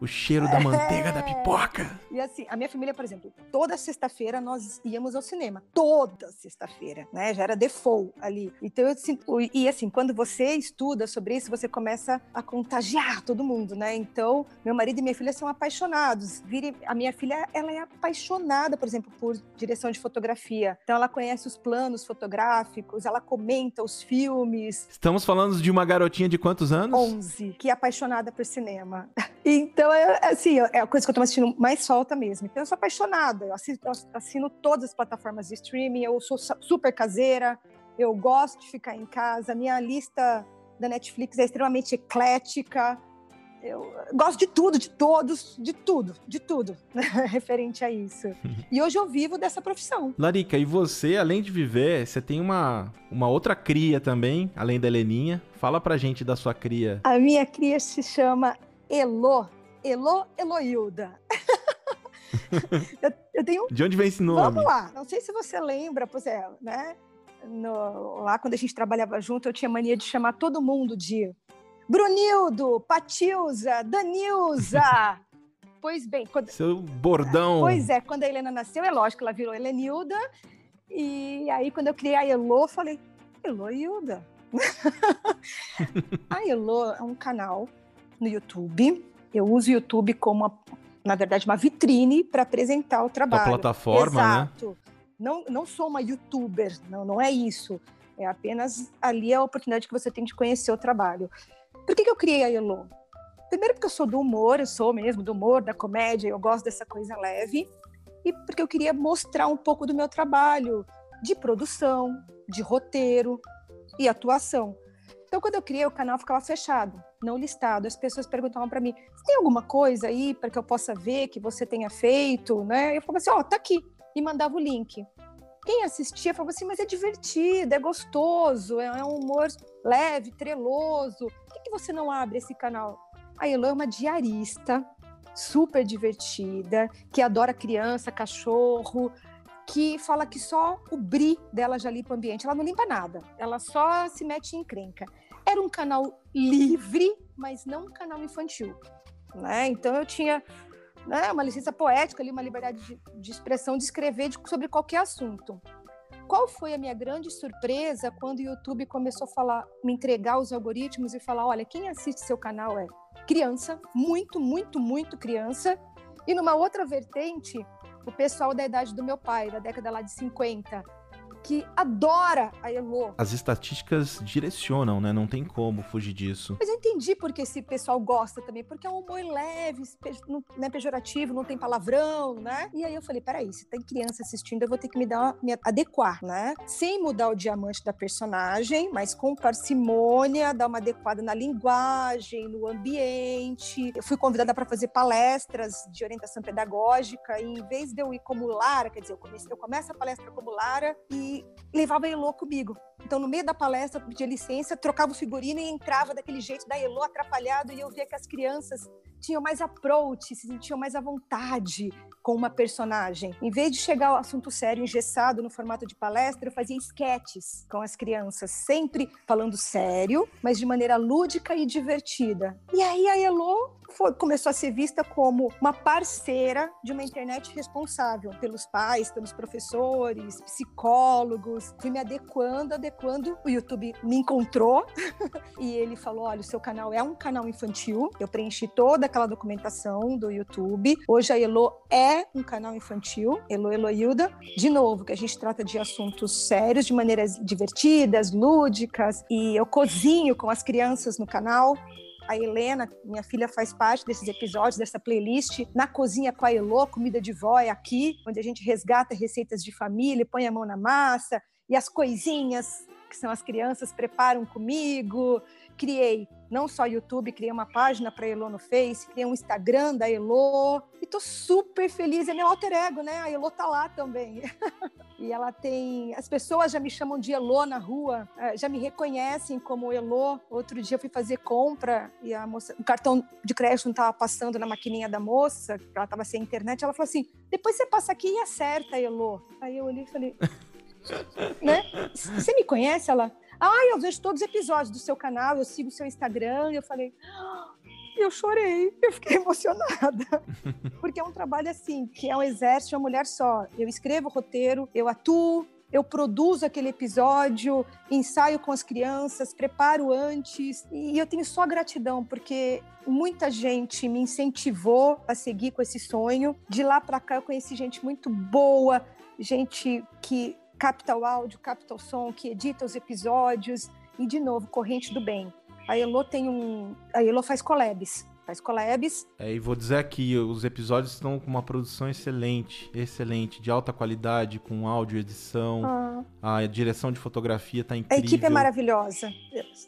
O cheiro da manteiga da pipoca. E assim, a minha família, por exemplo, toda sexta-feira nós íamos ao cinema. Toda sexta-feira, né? Já era default ali. Então, eu, assim, e assim, quando você estuda sobre isso, você começa a contagiar todo mundo, né? Então, meu marido e minha filha são apaixonados. A minha filha, ela é apaixonada, por exemplo, por direção de fotografia. Então, ela conhece os planos fotográficos, ela comenta os filmes. Estamos falando de uma garotinha de quantos anos? 11, que é apaixonada por cinema. Então, é, assim, é a coisa que eu tô assistindo mais falta mesmo. Então, eu sou apaixonada. Eu assino, eu assino todas as plataformas de streaming, eu sou super caseira, eu gosto de ficar em casa. Minha lista da Netflix é extremamente eclética. Eu gosto de tudo, de todos, de tudo, de tudo, né? referente a isso. E hoje eu vivo dessa profissão. Larica, e você, além de viver, você tem uma, uma outra cria também, além da Heleninha. Fala pra gente da sua cria. A minha cria se chama Elo, Elo Eloilda. eu, eu, tenho. De onde vem esse nome? Vamos lá. Não sei se você lembra, pois é, né? No, lá quando a gente trabalhava junto, eu tinha mania de chamar todo mundo de Brunildo, Patilza, Danilza. pois bem. Quando... Seu bordão. Pois é, quando a Helena nasceu, é lógico ela virou Helenilda. E aí, quando eu criei a Elo, falei, Eloilda. a Elo é um canal no YouTube. Eu uso o YouTube como, uma, na verdade, uma vitrine para apresentar o trabalho. Uma plataforma, né? Exato. né? Não, não sou uma youtuber, não, não é isso. É apenas ali a oportunidade que você tem de conhecer o trabalho. Por que, que eu criei a Elo? Primeiro porque eu sou do humor, eu sou mesmo do humor, da comédia, eu gosto dessa coisa leve. E porque eu queria mostrar um pouco do meu trabalho de produção, de roteiro e atuação. Então, quando eu criei, o canal ficava fechado, não listado. As pessoas perguntavam para mim: tem alguma coisa aí para que eu possa ver que você tenha feito? Né? Eu falava assim: ó, oh, tá aqui. E mandava o link. Quem assistia falava assim: mas é divertido, é gostoso, é um humor leve, treloso. Por que, que você não abre esse canal? A Elô é uma diarista, super divertida, que adora criança, cachorro, que fala que só o bri dela já limpa o ambiente. Ela não limpa nada, ela só se mete em encrenca. Era um canal livre, mas não um canal infantil. Né? Então eu tinha né, uma licença poética ali, uma liberdade de, de expressão, de escrever de, sobre qualquer assunto. Qual foi a minha grande surpresa quando o YouTube começou a falar, me entregar os algoritmos e falar, olha, quem assiste seu canal é criança, muito, muito, muito criança, e numa outra vertente, o pessoal da idade do meu pai, da década lá de 50, que adora a Elo. As estatísticas direcionam, né? Não tem como fugir disso. Mas eu entendi porque esse pessoal gosta também, porque é um humor leve, não é pejorativo, não tem palavrão, né? E aí eu falei, peraí, se tem criança assistindo, eu vou ter que me dar me adequar, né? Sem mudar o diamante da personagem, mas com parcimônia, dar uma adequada na linguagem, no ambiente. Eu fui convidada para fazer palestras de orientação pedagógica e em vez de eu ir como Lara, quer dizer, eu, comecei, eu começo a palestra como Lara e levava a Elô comigo. Então, no meio da palestra, eu pedia licença, trocava o figurino e entrava daquele jeito da Elô atrapalhado e eu via que as crianças tinham mais approach, se sentiam mais à vontade com uma personagem. Em vez de chegar ao assunto sério, engessado no formato de palestra, eu fazia sketches com as crianças, sempre falando sério, mas de maneira lúdica e divertida. E aí a Elo foi, começou a ser vista como uma parceira de uma internet responsável pelos pais, pelos professores, psicólogos. Fui me adequando, adequando. O YouTube me encontrou e ele falou: olha, o seu canal é um canal infantil. Eu preenchi toda aquela documentação do YouTube. Hoje a Elo é um canal infantil, Elo Eloilda. De novo, que a gente trata de assuntos sérios, de maneiras divertidas, lúdicas. E eu cozinho com as crianças no canal a Helena, minha filha, faz parte desses episódios, dessa playlist. Na Cozinha com a Elô, Comida de Vó é aqui, onde a gente resgata receitas de família, põe a mão na massa. E as coisinhas que são as crianças preparam comigo. Criei não só YouTube, criei uma página para Elo no Face, criei um Instagram da Elo e tô super feliz, é meu alter ego, né? A Elo tá lá também. e ela tem, as pessoas já me chamam de Elo na rua, eh, já me reconhecem como Elo. Outro dia eu fui fazer compra e a moça, o cartão de crédito não estava passando na maquininha da moça, ela estava sem internet, ela falou assim: "Depois você passa aqui e acerta, Elo". Aí eu olhei e falei: né? Você me conhece? Ela, ah, eu vejo todos os episódios do seu canal, eu sigo o seu Instagram. E eu falei, eu chorei, eu fiquei emocionada. Porque é um trabalho assim, que é um exército de uma mulher só. Eu escrevo o roteiro, eu atuo, eu produzo aquele episódio, ensaio com as crianças, preparo antes e eu tenho só gratidão porque muita gente me incentivou a seguir com esse sonho. De lá para cá eu conheci gente muito boa, gente que capta o áudio, capta o som, que edita os episódios e de novo corrente do bem. A Elo tem um, a Elo faz collabs faz collabs. É, e vou dizer aqui, os episódios estão com uma produção excelente, excelente, de alta qualidade, com áudio, edição, ah. a direção de fotografia tá incrível. A equipe é maravilhosa,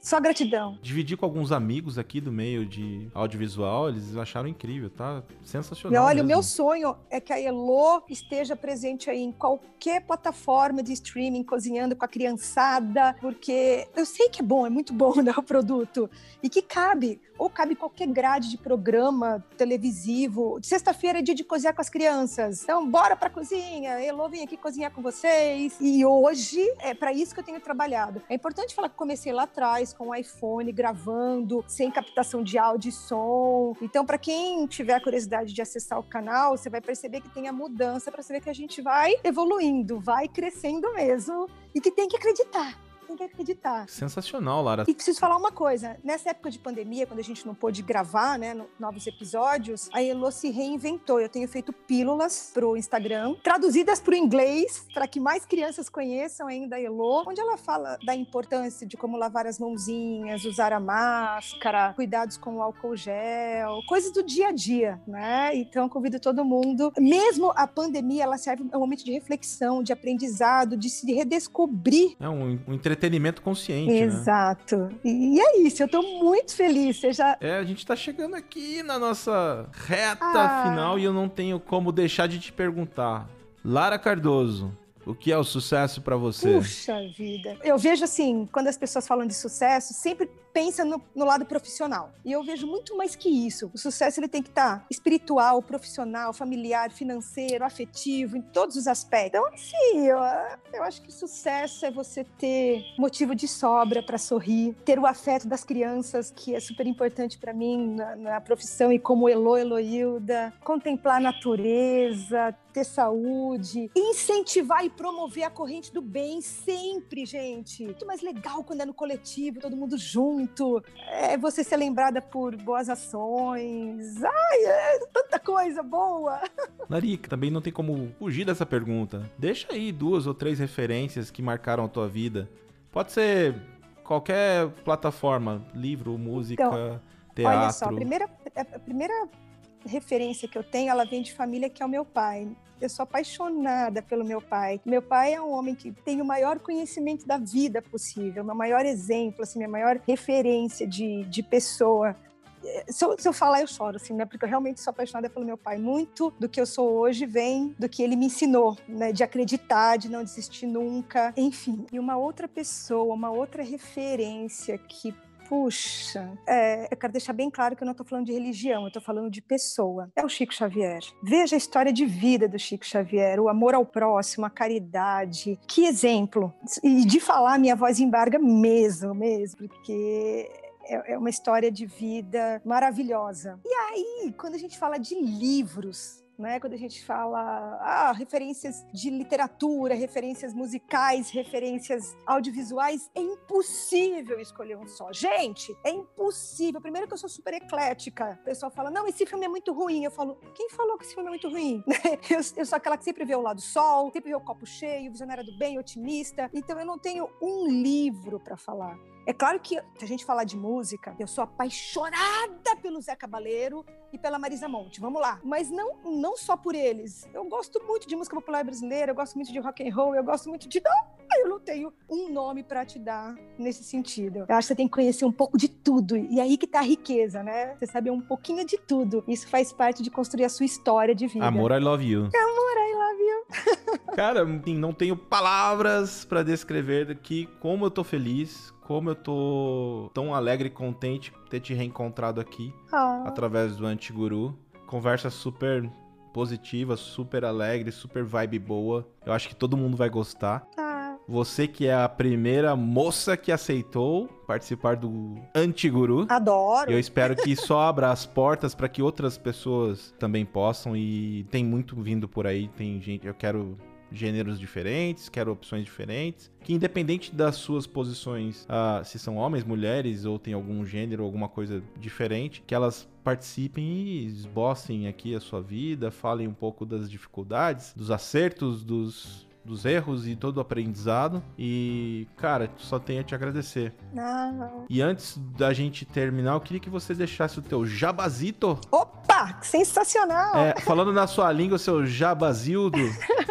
só gratidão. Dividi com alguns amigos aqui do meio de audiovisual, eles acharam incrível, tá sensacional. E olha, mesmo. o meu sonho é que a Elo esteja presente aí em qualquer plataforma de streaming, cozinhando com a criançada, porque eu sei que é bom, é muito bom né, o produto, e que cabe, ou cabe qualquer grade de programa televisivo. Sexta-feira é dia de cozinhar com as crianças. Então, bora pra cozinha. Elô, vem aqui cozinhar com vocês. E hoje é para isso que eu tenho trabalhado. É importante falar que comecei lá atrás com o iPhone, gravando, sem captação de áudio e som. Então, para quem tiver curiosidade de acessar o canal, você vai perceber que tem a mudança para saber que a gente vai evoluindo, vai crescendo mesmo e que tem que acreditar tem que acreditar. Sensacional, Lara. E preciso falar uma coisa: nessa época de pandemia, quando a gente não pôde gravar, né, novos episódios, a Elo se reinventou. Eu tenho feito pílulas pro Instagram, traduzidas pro inglês, para que mais crianças conheçam ainda a Elo, onde ela fala da importância de como lavar as mãozinhas, usar a máscara, cuidados com o álcool gel, coisas do dia a dia, né? Então, convido todo mundo. Mesmo a pandemia, ela serve um momento de reflexão, de aprendizado, de se redescobrir. É um, um entretenimento entretenimento consciente. Né? Exato. Né? E é isso, eu tô muito feliz. Seja... É, a gente tá chegando aqui na nossa reta ah. final e eu não tenho como deixar de te perguntar. Lara Cardoso, o que é o sucesso para você? Puxa vida. Eu vejo assim, quando as pessoas falam de sucesso, sempre pensa no, no, lado profissional. E eu vejo muito mais que isso. O sucesso ele tem que estar tá espiritual, profissional, familiar, financeiro, afetivo, em todos os aspectos. Então, assim, eu, eu acho que sucesso é você ter motivo de sobra para sorrir, ter o afeto das crianças, que é super importante para mim na, na, profissão e como Elo Eloilda, contemplar a natureza, ter saúde, incentivar e promover a corrente do bem sempre, gente. Muito mais legal quando é no coletivo, todo mundo junto muito, é você ser lembrada por boas ações. Ai, é tanta coisa boa. Larica, também não tem como fugir dessa pergunta. Deixa aí duas ou três referências que marcaram a tua vida. Pode ser qualquer plataforma, livro, música, então, teatro. Olha só, a primeira, a primeira referência que eu tenho, ela vem de família que é o meu pai. Eu sou apaixonada pelo meu pai. Meu pai é um homem que tem o maior conhecimento da vida possível, meu maior exemplo, assim, minha maior referência de, de pessoa. Se eu, se eu, falar, eu choro, assim, né? Porque eu realmente sou apaixonada pelo meu pai. Muito do que eu sou hoje vem do que ele me ensinou, né? De acreditar, de não desistir nunca. Enfim. E uma outra pessoa, uma outra referência que Puxa, é, eu quero deixar bem claro que eu não estou falando de religião, eu estou falando de pessoa. É o Chico Xavier. Veja a história de vida do Chico Xavier, o amor ao próximo, a caridade. Que exemplo! E de falar, minha voz embarga mesmo, mesmo, porque é, é uma história de vida maravilhosa. E aí, quando a gente fala de livros, né? Quando a gente fala ah, referências de literatura, referências musicais, referências audiovisuais, é impossível escolher um só. Gente, é impossível. Primeiro que eu sou super eclética. O pessoal fala, não, esse filme é muito ruim. Eu falo, quem falou que esse filme é muito ruim? eu, eu sou aquela que sempre vê o lado sol, sempre vê o copo cheio, visionária do bem, otimista. Então eu não tenho um livro para falar. É claro que, se a gente falar de música, eu sou apaixonada pelo Zé Cabaleiro e pela Marisa Monte. Vamos lá. Mas não, não só por eles. Eu gosto muito de música popular brasileira, eu gosto muito de rock and roll, eu gosto muito de. Eu não tenho um nome para te dar nesse sentido. Eu acho que você tem que conhecer um pouco de tudo. E aí que tá a riqueza, né? Você sabe um pouquinho de tudo. Isso faz parte de construir a sua história de vida. Amor, I love you. Amor, I love you. Cara, não tenho palavras para descrever aqui como eu tô feliz, como eu tô tão alegre e contente por ter te reencontrado aqui ah. através do Antiguru. Conversa super positiva, super alegre, super vibe boa. Eu acho que todo mundo vai gostar. Ah, Você que é a primeira moça que aceitou participar do Antiguru. Adoro. Eu espero que isso abra as portas para que outras pessoas também possam e tem muito vindo por aí, tem gente, eu quero gêneros diferentes, quero opções diferentes, que independente das suas posições, uh, se são homens, mulheres ou tem algum gênero, alguma coisa diferente, que elas participem e esbocem aqui a sua vida, falem um pouco das dificuldades, dos acertos, dos dos erros e todo o aprendizado. E, cara, só tenho a te agradecer. Não. E antes da gente terminar, eu queria que você deixasse o teu jabazito. Opa, sensacional! É, falando na sua língua, o seu jabazildo.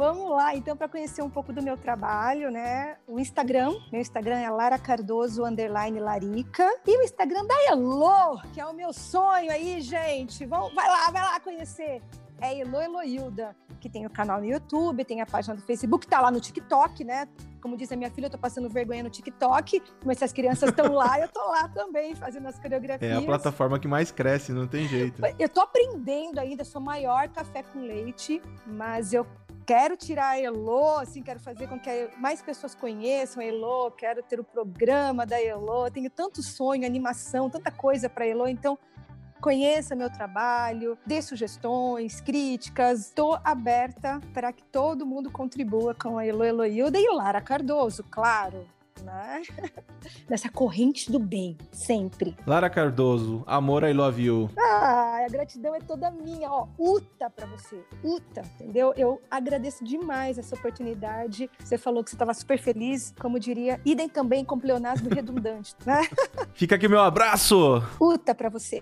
Vamos lá, então, para conhecer um pouco do meu trabalho, né? O Instagram, meu Instagram é Lara Cardoso underline Larica. E o Instagram da Elo, que é o meu sonho aí, gente. Vamos, vai lá, vai lá conhecer. É Elo Eloilda que tem o canal no YouTube, tem a página do Facebook, tá lá no TikTok, né? Como diz a minha filha, eu tô passando vergonha no TikTok, mas se as crianças estão lá, eu tô lá também, fazendo as coreografias. É a plataforma que mais cresce, não tem jeito. Eu tô aprendendo ainda, sou maior café com leite, mas eu quero tirar a Elo, assim, quero fazer com que mais pessoas conheçam a Elo, quero ter o programa da Elo, tenho tanto sonho, animação, tanta coisa para Elo, então conheça meu trabalho, dê sugestões, críticas. Estou aberta para que todo mundo contribua com a Elo Eloilda e Lara Cardoso, claro. Né? Nessa corrente do bem, sempre. Lara Cardoso, amor, I love you. Ah, a gratidão é toda minha, ó. Uta para você, Uta, entendeu? Eu agradeço demais essa oportunidade. Você falou que você estava super feliz, como diria, idem também com pleonasmo redundante, né? Fica aqui meu abraço. Uta para você.